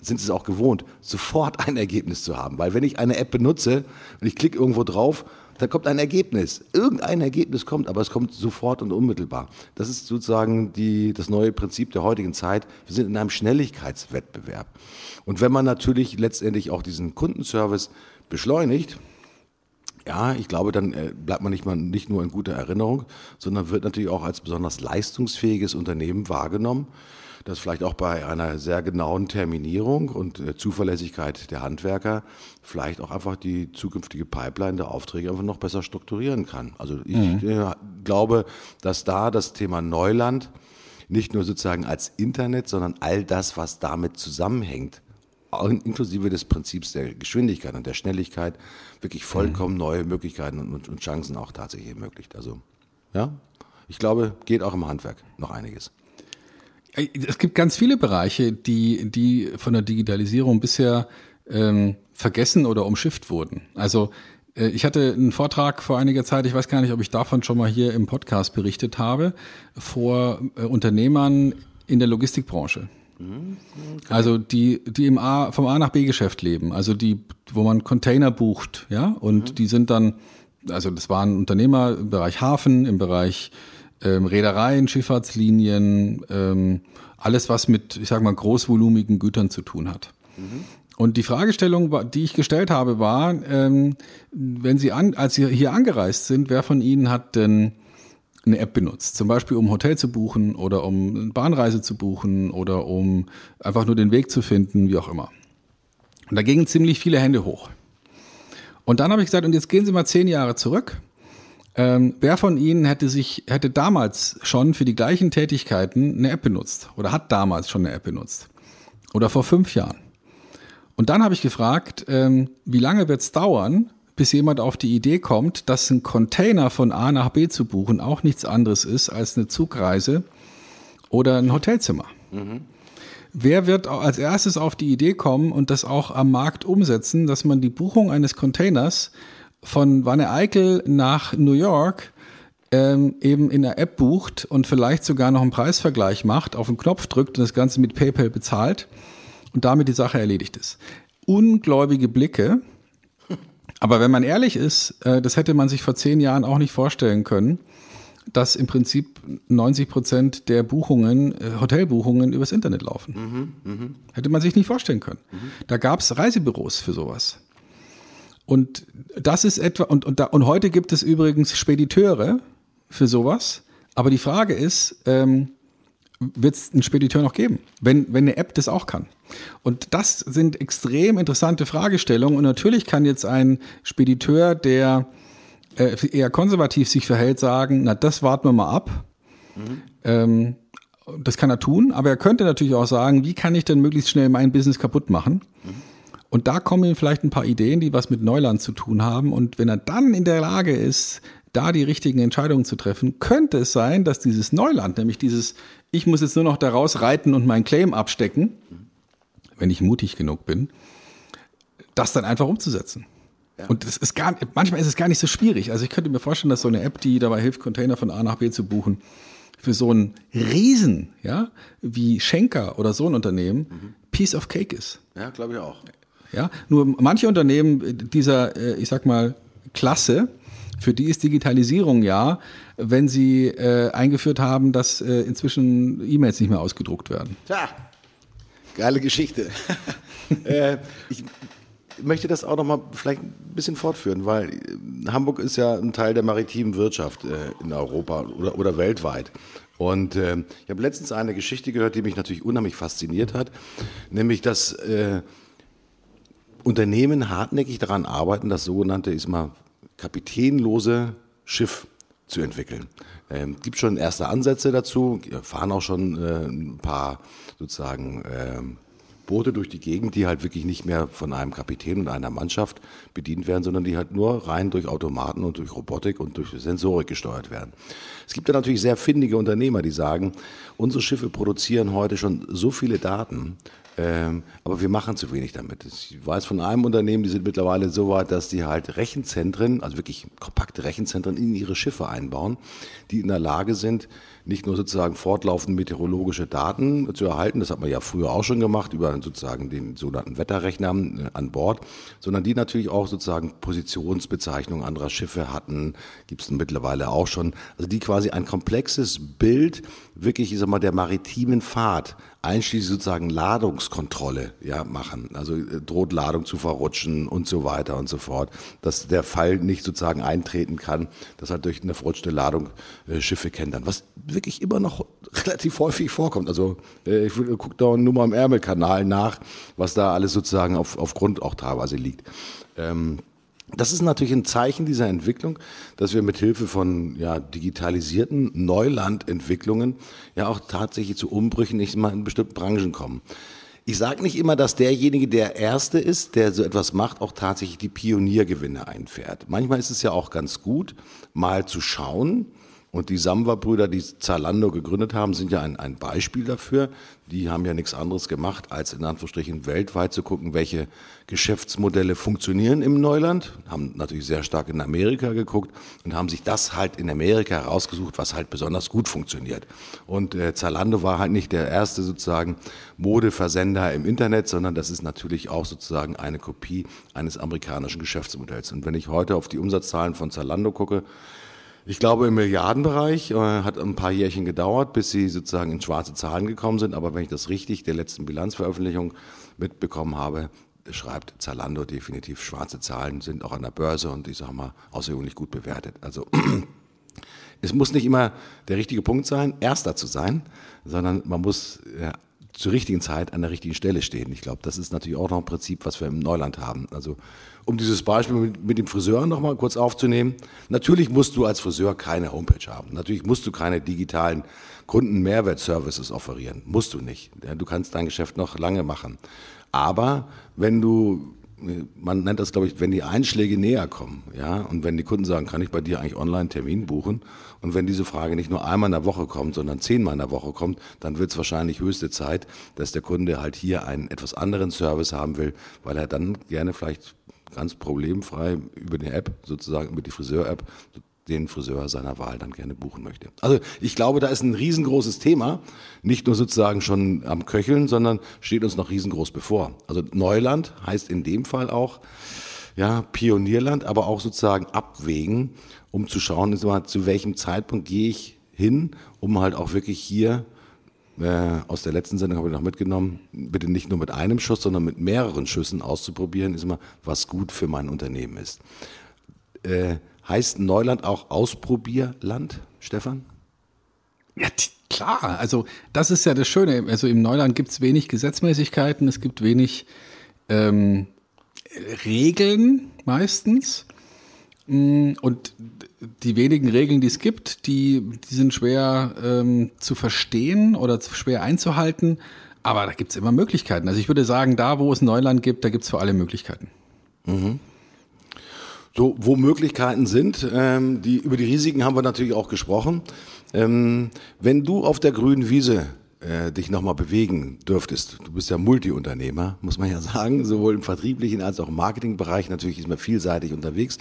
sind es auch gewohnt, sofort ein Ergebnis zu haben. Weil wenn ich eine App benutze und ich klicke irgendwo drauf, da kommt ein Ergebnis. Irgendein Ergebnis kommt, aber es kommt sofort und unmittelbar. Das ist sozusagen die, das neue Prinzip der heutigen Zeit. Wir sind in einem Schnelligkeitswettbewerb. Und wenn man natürlich letztendlich auch diesen Kundenservice beschleunigt, ja, ich glaube, dann äh, bleibt man nicht, mal, nicht nur in guter Erinnerung, sondern wird natürlich auch als besonders leistungsfähiges Unternehmen wahrgenommen dass vielleicht auch bei einer sehr genauen Terminierung und äh, Zuverlässigkeit der Handwerker vielleicht auch einfach die zukünftige Pipeline der Aufträge einfach noch besser strukturieren kann. Also ich mhm. äh, glaube, dass da das Thema Neuland nicht nur sozusagen als Internet, sondern all das, was damit zusammenhängt, inklusive des Prinzips der Geschwindigkeit und der Schnelligkeit, wirklich vollkommen mhm. neue Möglichkeiten und, und Chancen auch tatsächlich ermöglicht. Also, ja, ich glaube, geht auch im Handwerk noch einiges. Es gibt ganz viele Bereiche, die, die von der Digitalisierung bisher ähm, vergessen oder umschifft wurden. Also äh, ich hatte einen Vortrag vor einiger Zeit, ich weiß gar nicht, ob ich davon schon mal hier im Podcast berichtet habe, vor äh, Unternehmern in der Logistikbranche. Mhm, okay. Also die, die im A, vom A nach B Geschäft leben, also die, wo man Container bucht, ja, und mhm. die sind dann, also das waren Unternehmer im Bereich Hafen, im Bereich ähm, Reedereien, Schifffahrtslinien, ähm, alles, was mit, ich sag mal, großvolumigen Gütern zu tun hat. Mhm. Und die Fragestellung, die ich gestellt habe, war, ähm, wenn Sie an, als Sie hier angereist sind, wer von Ihnen hat denn eine App benutzt? Zum Beispiel, um Hotel zu buchen oder um eine Bahnreise zu buchen oder um einfach nur den Weg zu finden, wie auch immer. Und da gingen ziemlich viele Hände hoch. Und dann habe ich gesagt, und jetzt gehen Sie mal zehn Jahre zurück ähm, wer von Ihnen hätte sich, hätte damals schon für die gleichen Tätigkeiten eine App benutzt oder hat damals schon eine App benutzt? Oder vor fünf Jahren? Und dann habe ich gefragt, ähm, wie lange wird es dauern, bis jemand auf die Idee kommt, dass ein Container von A nach B zu buchen auch nichts anderes ist als eine Zugreise oder ein Hotelzimmer. Mhm. Wer wird als erstes auf die Idee kommen und das auch am Markt umsetzen, dass man die Buchung eines Containers von Wanne Eickel nach New York ähm, eben in der App bucht und vielleicht sogar noch einen Preisvergleich macht, auf den Knopf drückt und das Ganze mit PayPal bezahlt und damit die Sache erledigt ist. Ungläubige Blicke. Aber wenn man ehrlich ist, äh, das hätte man sich vor zehn Jahren auch nicht vorstellen können, dass im Prinzip 90 Prozent der Buchungen, äh, Hotelbuchungen übers Internet laufen. Mhm, mh. Hätte man sich nicht vorstellen können. Mhm. Da gab es Reisebüros für sowas. Und das ist etwa, und, und, da, und heute gibt es übrigens Spediteure für sowas. Aber die Frage ist, ähm, wird es einen Spediteur noch geben, wenn, wenn eine App das auch kann? Und das sind extrem interessante Fragestellungen. Und natürlich kann jetzt ein Spediteur, der äh, eher konservativ sich verhält, sagen, na, das warten wir mal ab. Mhm. Ähm, das kann er tun, aber er könnte natürlich auch sagen, wie kann ich denn möglichst schnell mein Business kaputt machen? Mhm Und da kommen ihm vielleicht ein paar Ideen, die was mit Neuland zu tun haben. Und wenn er dann in der Lage ist, da die richtigen Entscheidungen zu treffen, könnte es sein, dass dieses Neuland, nämlich dieses, ich muss jetzt nur noch daraus reiten und meinen Claim abstecken, wenn ich mutig genug bin, das dann einfach umzusetzen. Ja. Und es ist gar, manchmal ist es gar nicht so schwierig. Also ich könnte mir vorstellen, dass so eine App, die dabei hilft, Container von A nach B zu buchen, für so einen Riesen, ja, wie Schenker oder so ein Unternehmen, mhm. Piece of Cake ist. Ja, glaube ich auch. Ja, nur manche Unternehmen dieser, äh, ich sag mal, Klasse, für die ist Digitalisierung ja, wenn sie äh, eingeführt haben, dass äh, inzwischen E-Mails nicht mehr ausgedruckt werden. Tja, geile Geschichte. äh, ich möchte das auch noch mal vielleicht ein bisschen fortführen, weil äh, Hamburg ist ja ein Teil der maritimen Wirtschaft äh, in Europa oder, oder weltweit. Und ich habe letztens eine Geschichte gehört, die mich natürlich unheimlich fasziniert hat, nämlich dass Unternehmen hartnäckig daran arbeiten, das sogenannte ist mal kapitänlose Schiff zu entwickeln. Ähm, gibt schon erste Ansätze dazu, fahren auch schon äh, ein paar sozusagen äh, Boote durch die Gegend, die halt wirklich nicht mehr von einem Kapitän und einer Mannschaft bedient werden, sondern die halt nur rein durch Automaten und durch Robotik und durch Sensorik gesteuert werden. Es gibt da natürlich sehr findige Unternehmer, die sagen, unsere Schiffe produzieren heute schon so viele Daten, ähm, aber wir machen zu wenig damit. Ich weiß von einem Unternehmen, die sind mittlerweile so weit, dass die halt Rechenzentren, also wirklich kompakte Rechenzentren in ihre Schiffe einbauen, die in der Lage sind, nicht nur sozusagen fortlaufend meteorologische Daten zu erhalten, das hat man ja früher auch schon gemacht, über sozusagen den sogenannten Wetterrechner äh, an Bord, sondern die natürlich auch sozusagen Positionsbezeichnungen anderer Schiffe hatten, gibt es mittlerweile auch schon, also die quasi ein komplexes Bild wirklich, ich sag mal, der maritimen Fahrt einschließlich sozusagen Ladungskontrolle ja, machen. Also äh, droht Ladung zu verrutschen und so weiter und so fort. Dass der Fall nicht sozusagen eintreten kann, dass halt durch eine verrutschte Ladung äh, Schiffe kentern. Was wirklich immer noch relativ häufig vorkommt. Also äh, ich gucke da nur mal im Ärmelkanal nach, was da alles sozusagen auf, auf Grund auch teilweise liegt. Ähm, das ist natürlich ein Zeichen dieser Entwicklung, dass wir mit Hilfe von ja, digitalisierten Neulandentwicklungen ja auch tatsächlich zu Umbrüchen nicht mal in bestimmten Branchen kommen. Ich sage nicht immer, dass derjenige, der Erste ist, der so etwas macht, auch tatsächlich die Pioniergewinne einfährt. Manchmal ist es ja auch ganz gut, mal zu schauen, und die Samba-Brüder, die Zalando gegründet haben, sind ja ein, ein Beispiel dafür. Die haben ja nichts anderes gemacht, als in Anführungsstrichen weltweit zu gucken, welche Geschäftsmodelle funktionieren im Neuland. Haben natürlich sehr stark in Amerika geguckt und haben sich das halt in Amerika herausgesucht, was halt besonders gut funktioniert. Und äh, Zalando war halt nicht der erste sozusagen Modeversender im Internet, sondern das ist natürlich auch sozusagen eine Kopie eines amerikanischen Geschäftsmodells. Und wenn ich heute auf die Umsatzzahlen von Zalando gucke, ich glaube im Milliardenbereich, äh, hat ein paar Jährchen gedauert, bis sie sozusagen in schwarze Zahlen gekommen sind. Aber wenn ich das richtig der letzten Bilanzveröffentlichung mitbekommen habe, schreibt Zalando definitiv schwarze Zahlen, sind auch an der Börse und ich sage mal außergewöhnlich gut bewertet. Also es muss nicht immer der richtige Punkt sein, erster zu sein, sondern man muss zur richtigen Zeit an der richtigen Stelle stehen. Ich glaube, das ist natürlich auch noch ein Prinzip, was wir im Neuland haben. Also um dieses Beispiel mit, mit dem Friseur nochmal kurz aufzunehmen. Natürlich musst du als Friseur keine Homepage haben. Natürlich musst du keine digitalen Kundenmehrwertservices offerieren. Musst du nicht. Du kannst dein Geschäft noch lange machen. Aber wenn du man nennt das, glaube ich, wenn die Einschläge näher kommen, ja, und wenn die Kunden sagen, kann ich bei dir eigentlich online einen Termin buchen? Und wenn diese Frage nicht nur einmal in der Woche kommt, sondern zehnmal in der Woche kommt, dann wird es wahrscheinlich höchste Zeit, dass der Kunde halt hier einen etwas anderen Service haben will, weil er dann gerne vielleicht ganz problemfrei über die App, sozusagen über die Friseur-App, den Friseur seiner Wahl dann gerne buchen möchte. Also ich glaube, da ist ein riesengroßes Thema, nicht nur sozusagen schon am Köcheln, sondern steht uns noch riesengroß bevor. Also Neuland heißt in dem Fall auch ja, Pionierland, aber auch sozusagen abwägen, um zu schauen, zu welchem Zeitpunkt gehe ich hin, um halt auch wirklich hier äh, aus der letzten Sendung habe ich noch mitgenommen, bitte nicht nur mit einem Schuss, sondern mit mehreren Schüssen auszuprobieren, ist immer, was gut für mein Unternehmen ist. Äh, heißt Neuland auch Ausprobierland, Stefan? Ja, klar. Also das ist ja das Schöne. Also im Neuland gibt es wenig Gesetzmäßigkeiten, es gibt wenig ähm, Regeln meistens. Mm, und die wenigen Regeln, die es gibt, die, die sind schwer ähm, zu verstehen oder schwer einzuhalten. Aber da gibt's immer Möglichkeiten. Also ich würde sagen, da wo es Neuland gibt, da gibt's für alle Möglichkeiten. So, wo Möglichkeiten sind, ähm, die, über die Risiken haben wir natürlich auch gesprochen. Ähm, wenn du auf der grünen Wiese äh, dich nochmal bewegen dürftest, du bist ja Multiunternehmer, muss man ja sagen, sowohl im vertrieblichen als auch im Marketingbereich, natürlich ist man vielseitig unterwegs,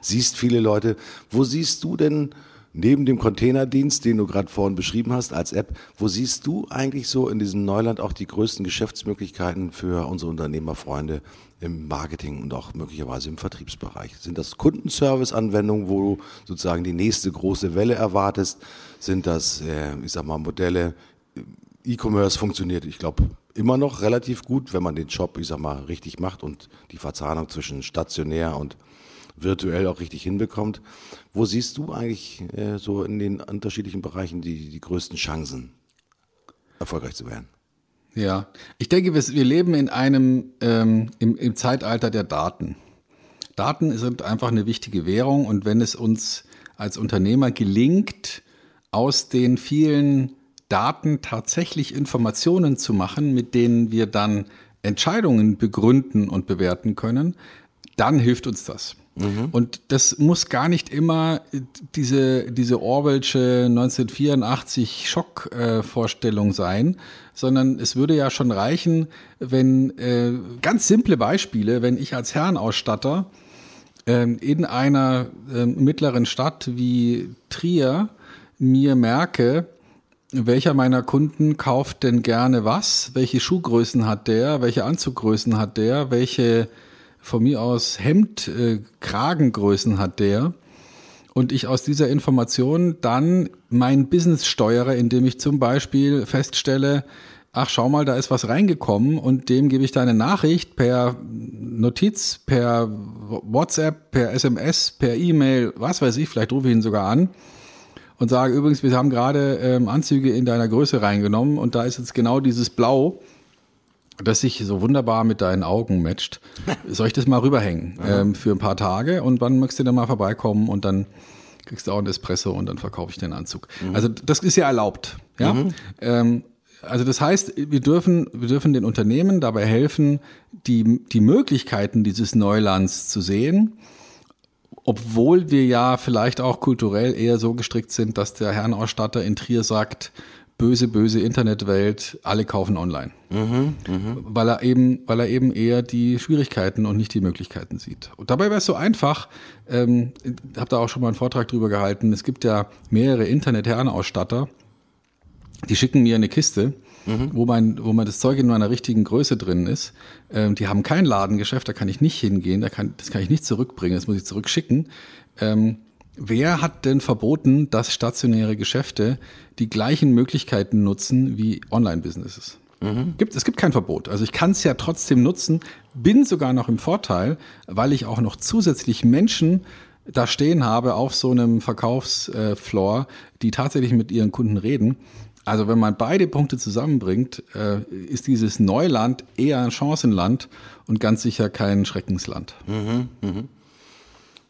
siehst viele Leute. Wo siehst du denn neben dem Containerdienst, den du gerade vorhin beschrieben hast als App, wo siehst du eigentlich so in diesem Neuland auch die größten Geschäftsmöglichkeiten für unsere Unternehmerfreunde im Marketing und auch möglicherweise im Vertriebsbereich? Sind das Kundenservice-Anwendungen, wo du sozusagen die nächste große Welle erwartest? Sind das, äh, ich sag mal, Modelle, E-Commerce funktioniert, ich glaube, immer noch relativ gut, wenn man den Job, ich sag mal, richtig macht und die Verzahnung zwischen stationär und virtuell auch richtig hinbekommt. Wo siehst du eigentlich äh, so in den unterschiedlichen Bereichen die, die größten Chancen, erfolgreich zu werden? Ja, ich denke, wir, wir leben in einem ähm, im, im Zeitalter der Daten. Daten sind einfach eine wichtige Währung und wenn es uns als Unternehmer gelingt, aus den vielen Daten tatsächlich Informationen zu machen, mit denen wir dann Entscheidungen begründen und bewerten können, dann hilft uns das. Und das muss gar nicht immer diese, diese Orwellsche 1984 Schockvorstellung äh, sein, sondern es würde ja schon reichen, wenn äh, ganz simple Beispiele, wenn ich als Herrenausstatter äh, in einer äh, mittleren Stadt wie Trier mir merke, welcher meiner Kunden kauft denn gerne was? Welche Schuhgrößen hat der? Welche Anzuggrößen hat der? Welche von mir aus Hemd, äh, Kragengrößen hat der? Und ich aus dieser Information dann mein Business steuere, indem ich zum Beispiel feststelle, ach schau mal, da ist was reingekommen und dem gebe ich da eine Nachricht per Notiz, per WhatsApp, per SMS, per E-Mail, was weiß ich, vielleicht rufe ich ihn sogar an und sage übrigens, wir haben gerade ähm, Anzüge in deiner Größe reingenommen und da ist jetzt genau dieses Blau, das sich so wunderbar mit deinen Augen matcht. Soll ich das mal rüberhängen ähm, für ein paar Tage und wann möchtest du dann mal vorbeikommen und dann kriegst du auch ein Espresso und dann verkaufe ich den Anzug. Also das ist ja erlaubt. Ja? Ähm, also das heißt, wir dürfen, wir dürfen den Unternehmen dabei helfen, die, die Möglichkeiten dieses Neulands zu sehen obwohl wir ja vielleicht auch kulturell eher so gestrickt sind, dass der Herrenausstatter in Trier sagt, böse, böse Internetwelt, alle kaufen online. Weil er eben, weil er eben eher die Schwierigkeiten und nicht die Möglichkeiten sieht. Und dabei wäre es so einfach, ähm, habe da auch schon mal einen Vortrag drüber gehalten, es gibt ja mehrere Internet-Herrenausstatter, die schicken mir eine Kiste, wo, mein, wo mein das Zeug in meiner richtigen Größe drin ist. Ähm, die haben kein Ladengeschäft, da kann ich nicht hingehen, da kann, das kann ich nicht zurückbringen, das muss ich zurückschicken. Ähm, wer hat denn verboten, dass stationäre Geschäfte die gleichen Möglichkeiten nutzen wie Online-Businesses? Gibt, es gibt kein Verbot. Also ich kann es ja trotzdem nutzen, bin sogar noch im Vorteil, weil ich auch noch zusätzlich Menschen da stehen habe auf so einem Verkaufsfloor, die tatsächlich mit ihren Kunden reden. Also wenn man beide Punkte zusammenbringt, äh, ist dieses Neuland eher ein Chancenland und ganz sicher kein Schreckensland.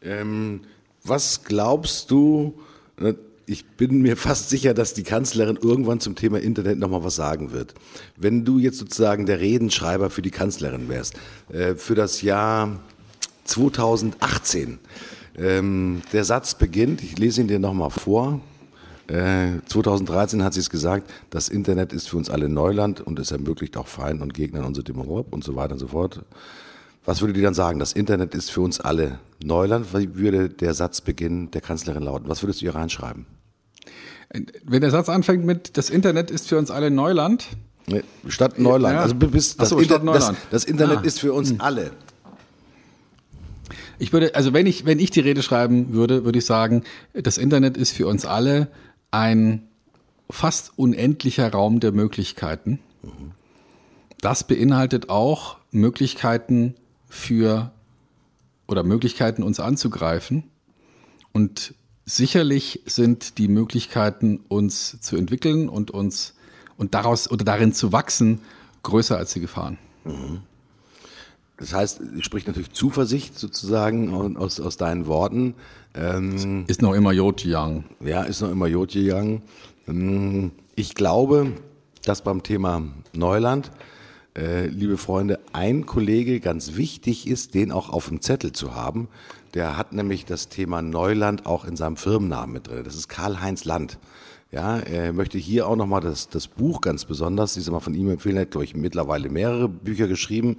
Ähm, was glaubst du, äh, ich bin mir fast sicher, dass die Kanzlerin irgendwann zum Thema Internet nochmal was sagen wird. Wenn du jetzt sozusagen der Redenschreiber für die Kanzlerin wärst, äh, für das Jahr 2018, ähm, der Satz beginnt, ich lese ihn dir nochmal vor, äh, 2013 hat sie es gesagt, das Internet ist für uns alle Neuland und es ermöglicht auch Feinden und Gegnern unsere Demokratie und so weiter und so fort. Was würde die dann sagen? Das Internet ist für uns alle Neuland. Wie würde der Satz beginnen der Kanzlerin lauten? Was würdest du hier reinschreiben? Wenn der Satz anfängt mit, das Internet ist für uns alle Neuland, Nee, Stadt Neuland. Ja. Also bis das, so, Inter. Das, das Internet Ah. ist für uns alle. Ich würde, also wenn ich, wenn ich die Rede schreiben würde, würde ich sagen, das Internet ist für uns alle ein fast unendlicher Raum der Möglichkeiten. Das beinhaltet auch Möglichkeiten für oder Möglichkeiten uns anzugreifen. Und sicherlich sind die Möglichkeiten, uns zu entwickeln und uns und daraus oder darin zu wachsen, größer als die Gefahren. Das heißt, spricht natürlich Zuversicht sozusagen aus, aus deinen Worten. Ähm, Ist noch immer Jod Young. Ja, ist noch immer Jotje Young. Ähm, Ich glaube, dass beim Thema Neuland, äh, liebe Freunde, ein Kollege ganz wichtig ist, den auch auf dem Zettel zu haben. Der hat nämlich das Thema Neuland auch in seinem Firmennamen mit drin. Das ist Karl-Heinz Land. Ja, er möchte hier auch nochmal das, das Buch ganz besonders, sag mal von ihm empfehlen, er hat, glaube ich, mittlerweile mehrere Bücher geschrieben.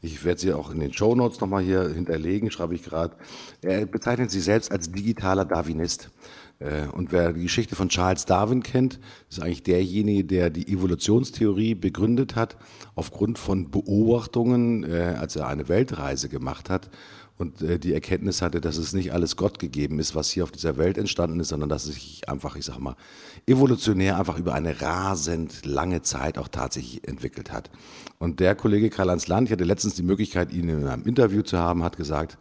Ich werde sie auch in den Show Notes nochmal hier hinterlegen, schreibe ich gerade. Er bezeichnet sich selbst als digitaler Darwinist. Äh, und wer die Geschichte von Charles Darwin kennt, ist eigentlich derjenige, der die Evolutionstheorie begründet hat, aufgrund von Beobachtungen, äh, als er eine Weltreise gemacht hat und äh, die Erkenntnis hatte, dass es nicht alles Gott gegeben ist, was hier auf dieser Welt entstanden ist, sondern dass es sich einfach, ich sag mal, evolutionär einfach über eine rasend lange Zeit auch tatsächlich entwickelt hat. Und der Kollege Karl-Heinz Land, ich hatte letztens die Möglichkeit, ihn in einem Interview zu haben, hat gesagt,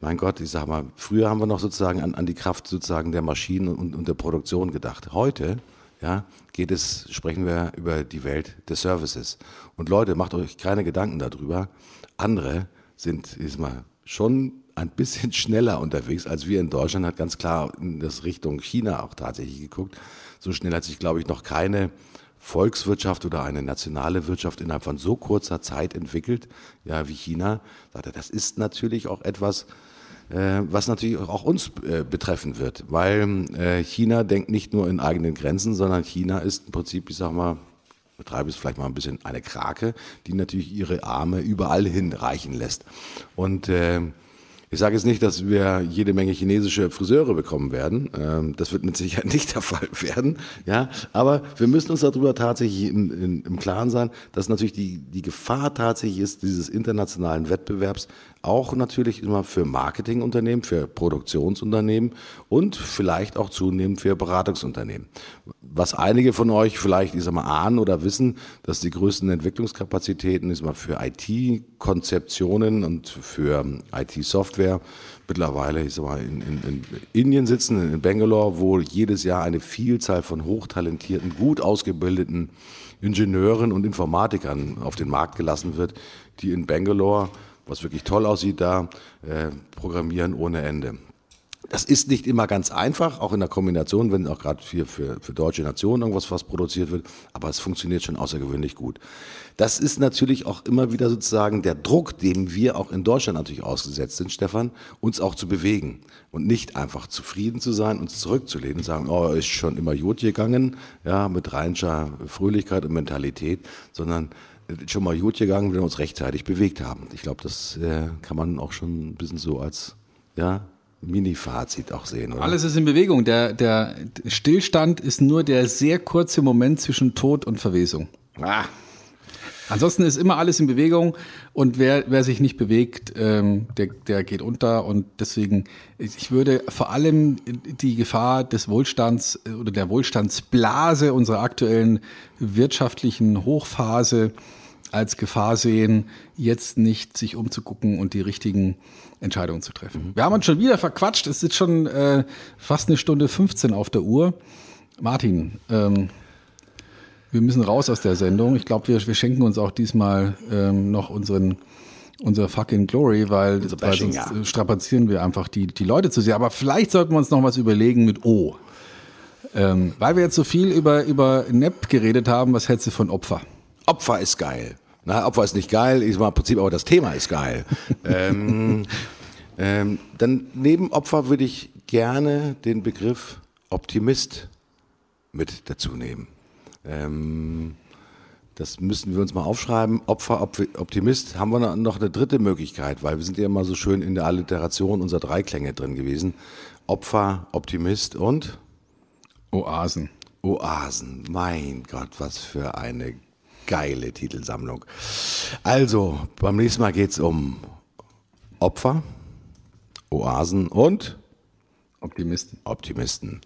mein Gott, ich sag mal, früher haben wir noch sozusagen an, an die Kraft sozusagen der Maschinen und, und der Produktion gedacht. Heute, ja, geht es, sprechen wir über die Welt des Services. Und Leute, macht euch keine Gedanken darüber. Andere sind, ich sag mal, schon ein bisschen schneller unterwegs als wir in Deutschland, hat ganz klar in das Richtung China auch tatsächlich geguckt. So schnell hat sich, glaube ich, noch keine Volkswirtschaft oder eine nationale Wirtschaft innerhalb von so kurzer Zeit entwickelt, ja, wie China. Das ist natürlich auch etwas, was natürlich auch uns äh, betreffen wird, weil äh, China denkt nicht nur in eigenen Grenzen, sondern China ist im Prinzip, ich sag mal, betreibe es vielleicht mal ein bisschen eine Krake, die natürlich ihre Arme überall hin reichen lässt. Und äh, ich sage jetzt nicht, dass wir jede Menge chinesische Friseure bekommen werden. Ähm, das wird mit Sicherheit nicht der Fall werden. Ja, aber wir müssen uns darüber tatsächlich in, in, im Klaren sein, dass natürlich die, die Gefahr tatsächlich ist, dieses internationalen Wettbewerbs auch natürlich immer für Marketingunternehmen, für Produktionsunternehmen und vielleicht auch zunehmend für Beratungsunternehmen. Was einige von euch vielleicht, ich sag mal, ahnen oder wissen, dass die größten Entwicklungskapazitäten, ich sag mal, für IT-Konzeptionen und für IT-Software mittlerweile, ich sag mal, in, in, in Indien sitzen, in Bangalore, wo jedes Jahr eine Vielzahl von hochtalentierten, gut ausgebildeten Ingenieuren und Informatikern auf den Markt gelassen wird, die in Bangalore was wirklich toll aussieht da, äh, programmieren ohne Ende. Das ist nicht immer ganz einfach, auch in der Kombination, wenn auch gerade für, für, für deutsche Nationen irgendwas was produziert wird, aber es funktioniert schon außergewöhnlich gut. Das ist natürlich auch immer wieder sozusagen der Druck, dem wir auch in Deutschland natürlich ausgesetzt sind, Stefan, uns auch zu bewegen und nicht einfach zufrieden zu sein, uns zurückzulehnen sagen, oh, ist schon immer gut gegangen, ja, mit rheinischer Fröhlichkeit und Mentalität, sondern schon mal gut gegangen, wenn wir uns rechtzeitig bewegt haben. Ich glaube, das äh, kann man auch schon ein bisschen so als ja, Mini-Fazit auch sehen. Oder? Alles ist in Bewegung. Der, der Stillstand ist nur der sehr kurze Moment zwischen Tod und Verwesung. Ah. Ansonsten ist immer alles in Bewegung und wer, wer sich nicht bewegt, ähm, der, der geht unter und deswegen, ich würde vor allem die Gefahr des Wohlstands oder der Wohlstandsblase unserer aktuellen wirtschaftlichen Hochphase als Gefahr sehen, jetzt nicht sich umzugucken und die richtigen Entscheidungen zu treffen. Wir haben uns schon wieder verquatscht. Es ist schon äh, fast eine Stunde 15 auf der Uhr. Martin, ähm, wir müssen raus aus der Sendung. Ich glaube, wir, wir schenken uns auch diesmal ähm, noch unseren unser fucking Glory, weil, weil sonst ja. strapazieren wir einfach die, die Leute zu sehr. Aber vielleicht sollten wir uns noch was überlegen mit O. Ähm, weil wir jetzt so viel über, über Nepp geredet haben, was hältst du von Opfer? Opfer ist geil. Na, Opfer ist nicht geil, ist mal im Prinzip, aber das Thema ist geil. ähm, ähm, dann neben Opfer würde ich gerne den Begriff Optimist mit dazu nehmen. Ähm, das müssen wir uns mal aufschreiben. Opfer, Op- Optimist haben wir noch eine dritte Möglichkeit, weil wir sind ja immer so schön in der Alliteration unserer Dreiklänge drin gewesen. Opfer, Optimist und Oasen. Oasen. Mein Gott, was für eine geile Titelsammlung. Also, beim nächsten Mal geht's um Opfer, Oasen und Optimisten. Optimisten.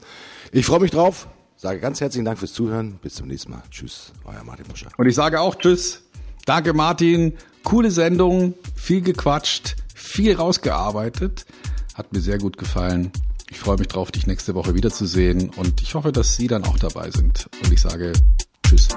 Ich freue mich drauf. Sage ganz herzlichen Dank fürs Zuhören. Bis zum nächsten Mal. Tschüss, euer Martin Buscher. Und ich sage auch Tschüss. Danke, Martin. Coole Sendung, viel gequatscht, viel rausgearbeitet. Hat mir sehr gut gefallen. Ich freue mich drauf, dich nächste Woche wiederzusehen und ich hoffe, dass Sie dann auch dabei sind. Und ich sage Tschüss.